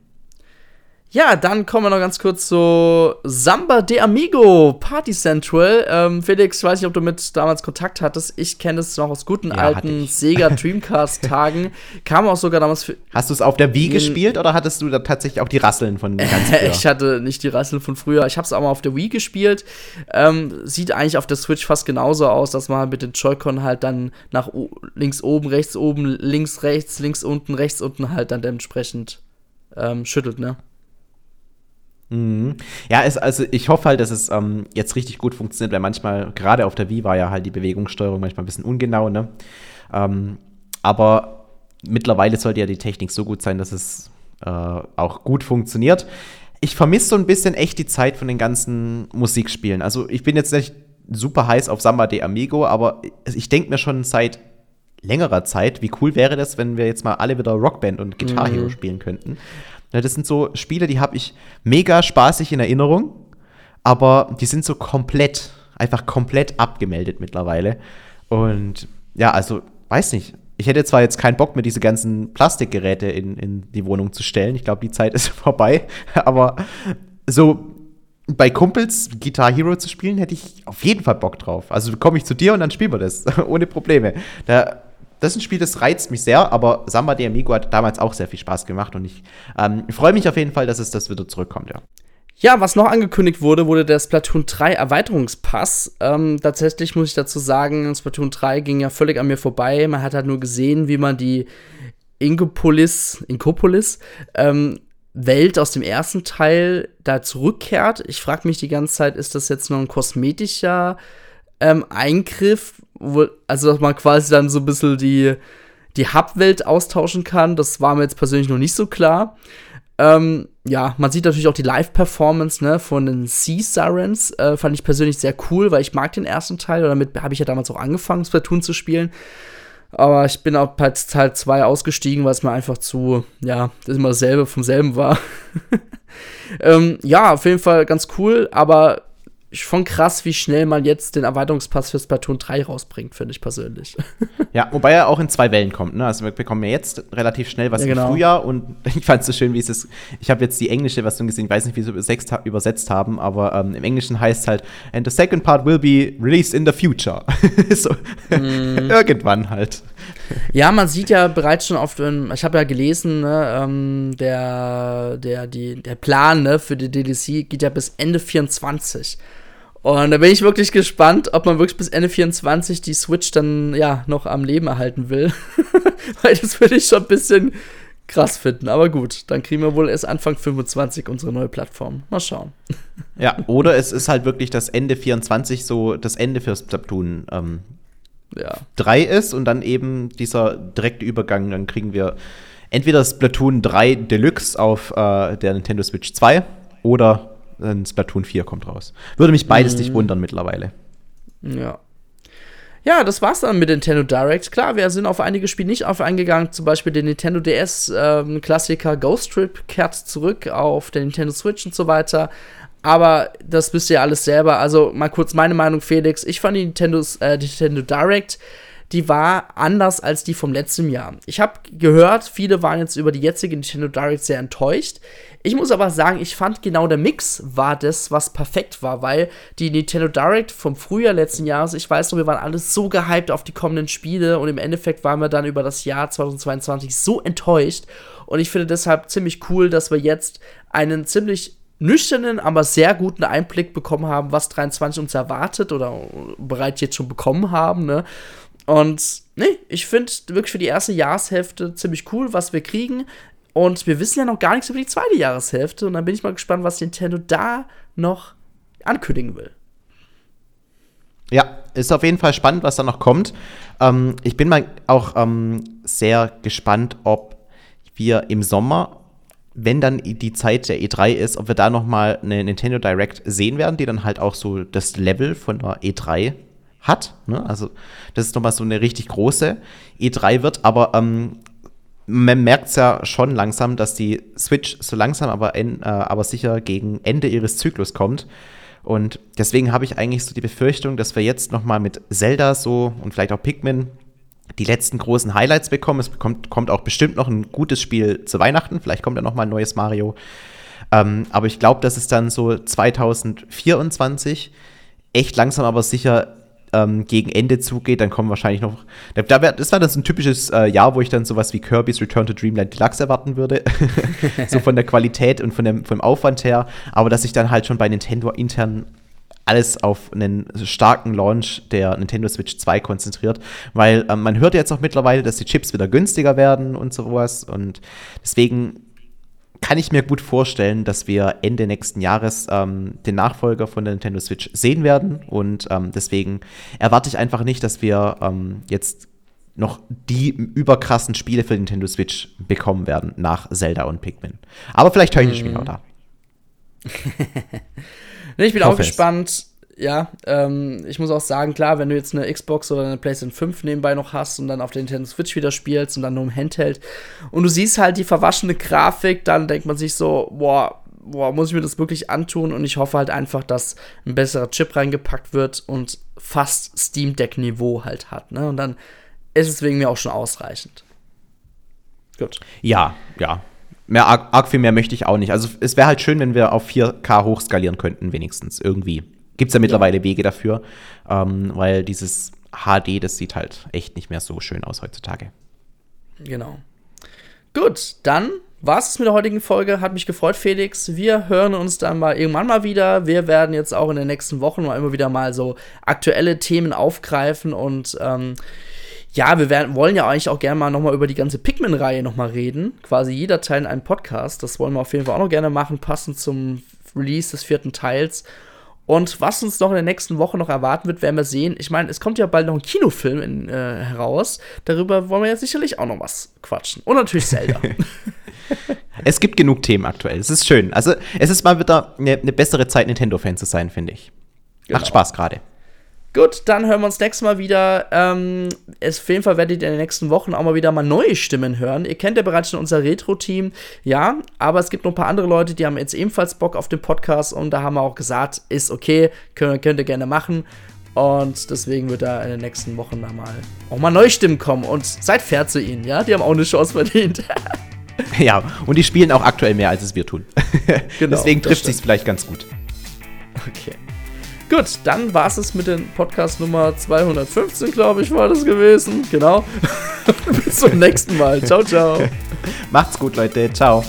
Ja, dann kommen wir noch ganz kurz zu Samba de Amigo, Party Central. Ähm, Felix, ich weiß nicht, ob du mit damals Kontakt hattest. Ich kenne es noch aus guten ja, alten Sega Dreamcast-Tagen. Kam auch sogar damals für. Hast du es auf der Wii gespielt oder hattest du da tatsächlich auch die Rasseln von ganz früher? ich hatte nicht die Rasseln von früher. Ich habe es auch mal auf der Wii gespielt. Ähm, sieht eigentlich auf der Switch fast genauso aus, dass man mit den Joy-Con halt dann nach links oben, rechts oben, links rechts, links unten, rechts unten halt dann dementsprechend ähm, schüttelt, ne? Mhm. Ja, es, also ich hoffe halt, dass es ähm, jetzt richtig gut funktioniert, weil manchmal, gerade auf der Wii war ja halt die Bewegungssteuerung manchmal ein bisschen ungenau, ne? Ähm, aber mittlerweile sollte ja die Technik so gut sein, dass es äh, auch gut funktioniert. Ich vermisse so ein bisschen echt die Zeit von den ganzen Musikspielen. Also ich bin jetzt nicht super heiß auf Samba de Amigo, aber ich denke mir schon seit längerer Zeit, wie cool wäre das, wenn wir jetzt mal alle wieder Rockband und Guitar Hero mhm. spielen könnten. Das sind so Spiele, die habe ich mega spaßig in Erinnerung, aber die sind so komplett, einfach komplett abgemeldet mittlerweile. Und ja, also, weiß nicht. Ich hätte zwar jetzt keinen Bock, mir diese ganzen Plastikgeräte in, in die Wohnung zu stellen. Ich glaube, die Zeit ist vorbei. Aber so bei Kumpels Guitar Hero zu spielen, hätte ich auf jeden Fall Bock drauf. Also komme ich zu dir und dann spielen wir das. Ohne Probleme. Da das ist ein Spiel, das reizt mich sehr, aber Samba de Amigo hat damals auch sehr viel Spaß gemacht und ich ähm, freue mich auf jeden Fall, dass es das wieder zurückkommt, ja. Ja, was noch angekündigt wurde, wurde der Splatoon 3 Erweiterungspass. Ähm, tatsächlich muss ich dazu sagen, Splatoon 3 ging ja völlig an mir vorbei. Man hat halt nur gesehen, wie man die Inkopolis, Inkopolis ähm, Welt aus dem ersten Teil da zurückkehrt. Ich frage mich die ganze Zeit, ist das jetzt nur ein kosmetischer ähm, Eingriff wo, also dass man quasi dann so ein bisschen die, die Hub-Welt austauschen kann. Das war mir jetzt persönlich noch nicht so klar. Ähm, ja, man sieht natürlich auch die Live-Performance ne, von den Sea Sirens. Äh, fand ich persönlich sehr cool, weil ich mag den ersten Teil. Und damit habe ich ja damals auch angefangen, Splatoon zu spielen. Aber ich bin auch bei Teil 2 ausgestiegen, weil es mir einfach zu, ja, das immer dasselbe vom selben war. ähm, ja, auf jeden Fall ganz cool, aber schon krass, wie schnell man jetzt den Erweiterungspass für Splatoon 3 rausbringt, finde ich persönlich. Ja, wobei er auch in zwei Wellen kommt. Ne? Also wir bekommen ja jetzt relativ schnell was ja, genau. im Frühjahr und ich fand es so schön, wie es ist. Ich habe jetzt die englische Version gesehen, ich weiß nicht, wie sie übersetzt, übersetzt haben, aber ähm, im Englischen heißt es halt, and the second part will be released in the future. so, mm. irgendwann halt. Ja, man sieht ja bereits schon auf dem, ich habe ja gelesen, ne, ähm, der, der, die, der Plan ne, für die DLC geht ja bis Ende 24. Und da bin ich wirklich gespannt, ob man wirklich bis Ende 24 die Switch dann ja noch am Leben erhalten will. Weil das würde ich schon ein bisschen krass finden. Aber gut, dann kriegen wir wohl erst Anfang 25 unsere neue Plattform. Mal schauen. Ja, oder es ist halt wirklich das Ende 24 so das Ende für Splatoon ähm, ja. 3 ist und dann eben dieser direkte Übergang, dann kriegen wir entweder Splatoon 3 Deluxe auf äh, der Nintendo Switch 2 oder ein Splatoon 4 kommt raus. Würde mich beides mhm. nicht wundern mittlerweile. Ja. Ja, das war's dann mit Nintendo Direct. Klar, wir sind auf einige Spiele nicht auf eingegangen. Zum Beispiel den Nintendo DS ähm, Klassiker Ghost Trip kehrt zurück auf der Nintendo Switch und so weiter. Aber das wisst ihr alles selber. Also mal kurz meine Meinung, Felix. Ich fand die, Nintendos, äh, die Nintendo Direct die war anders als die vom letzten Jahr. Ich habe gehört, viele waren jetzt über die jetzige Nintendo Direct sehr enttäuscht. Ich muss aber sagen, ich fand genau der Mix war das, was perfekt war, weil die Nintendo Direct vom Frühjahr letzten Jahres, ich weiß noch, wir waren alle so gehypt auf die kommenden Spiele und im Endeffekt waren wir dann über das Jahr 2022 so enttäuscht. Und ich finde deshalb ziemlich cool, dass wir jetzt einen ziemlich nüchternen, aber sehr guten Einblick bekommen haben, was 23 uns erwartet oder bereits jetzt schon bekommen haben. Ne? Und nee, ich finde wirklich für die erste Jahreshälfte ziemlich cool, was wir kriegen. Und wir wissen ja noch gar nichts über die zweite Jahreshälfte. Und dann bin ich mal gespannt, was Nintendo da noch ankündigen will. Ja, ist auf jeden Fall spannend, was da noch kommt. Ähm, ich bin mal auch ähm, sehr gespannt, ob wir im Sommer, wenn dann die Zeit der E3 ist, ob wir da noch mal eine Nintendo Direct sehen werden, die dann halt auch so das Level von der E3 hat. Ne? Also das ist nochmal so eine richtig große E3 wird, aber ähm, man merkt es ja schon langsam, dass die Switch so langsam aber, in, äh, aber sicher gegen Ende ihres Zyklus kommt. Und deswegen habe ich eigentlich so die Befürchtung, dass wir jetzt nochmal mit Zelda so und vielleicht auch Pikmin die letzten großen Highlights bekommen. Es kommt, kommt auch bestimmt noch ein gutes Spiel zu Weihnachten. Vielleicht kommt ja noch mal ein neues Mario. Ähm, aber ich glaube, dass es dann so 2024 echt langsam aber sicher ähm, gegen Ende zugeht, dann kommen wahrscheinlich noch. Da wär, das war dann so ein typisches äh, Jahr, wo ich dann sowas wie Kirby's Return to Dreamland Deluxe erwarten würde. so von der Qualität und von dem, vom Aufwand her. Aber dass sich dann halt schon bei Nintendo intern alles auf einen starken Launch der Nintendo Switch 2 konzentriert, weil ähm, man hört jetzt auch mittlerweile, dass die Chips wieder günstiger werden und sowas und deswegen kann ich mir gut vorstellen, dass wir Ende nächsten Jahres ähm, den Nachfolger von der Nintendo Switch sehen werden. Und ähm, deswegen erwarte ich einfach nicht, dass wir ähm, jetzt noch die überkrassen Spiele für Nintendo Switch bekommen werden nach Zelda und Pikmin. Aber vielleicht höre ich mich auch da. ich bin auch gespannt ja, ähm, ich muss auch sagen, klar, wenn du jetzt eine Xbox oder eine PlayStation 5 nebenbei noch hast und dann auf der Nintendo Switch wieder spielst und dann nur im Handheld und du siehst halt die verwaschene Grafik, dann denkt man sich so, boah, boah, muss ich mir das wirklich antun? Und ich hoffe halt einfach, dass ein besserer Chip reingepackt wird und fast Steam Deck Niveau halt hat, ne? Und dann ist es wegen mir auch schon ausreichend. Gut. Ja, ja. Mehr arg, arg viel mehr möchte ich auch nicht. Also es wäre halt schön, wenn wir auf 4K hochskalieren könnten, wenigstens irgendwie. Gibt es ja mittlerweile ja. Wege dafür, ähm, weil dieses HD, das sieht halt echt nicht mehr so schön aus heutzutage. Genau. Gut, dann war es mit der heutigen Folge. Hat mich gefreut, Felix. Wir hören uns dann mal irgendwann mal wieder. Wir werden jetzt auch in den nächsten Wochen mal immer wieder mal so aktuelle Themen aufgreifen und ähm, ja, wir werden, wollen ja eigentlich auch gerne mal nochmal über die ganze Pikmin-Reihe nochmal reden. Quasi jeder Teil in einem Podcast. Das wollen wir auf jeden Fall auch noch gerne machen, passend zum Release des vierten Teils. Und was uns noch in der nächsten Woche noch erwarten wird, werden wir sehen. Ich meine, es kommt ja bald noch ein Kinofilm in, äh, heraus. Darüber wollen wir ja sicherlich auch noch was quatschen. Und natürlich Zelda. es gibt genug Themen aktuell. Es ist schön. Also, es ist mal wieder eine, eine bessere Zeit, Nintendo-Fan zu sein, finde ich. Genau. Macht Spaß gerade. Gut, dann hören wir uns nächstes Mal wieder. Ähm, es, auf jeden Fall werdet ihr in den nächsten Wochen auch mal wieder mal neue Stimmen hören. Ihr kennt ja bereits schon unser Retro-Team, ja, aber es gibt noch ein paar andere Leute, die haben jetzt ebenfalls Bock auf den Podcast und da haben wir auch gesagt, ist okay, könnt, könnt ihr gerne machen. Und deswegen wird da in den nächsten Wochen da mal auch mal neue Stimmen kommen. Und seid fair zu ihnen, ja? Die haben auch eine Chance verdient. ja, und die spielen auch aktuell mehr, als es wir tun. genau, Deswegen trifft sich vielleicht ganz gut. Okay. Gut, dann war es mit dem Podcast Nummer 215, glaube ich, war das gewesen. Genau. Bis zum nächsten Mal. Ciao, ciao. Macht's gut, Leute. Ciao.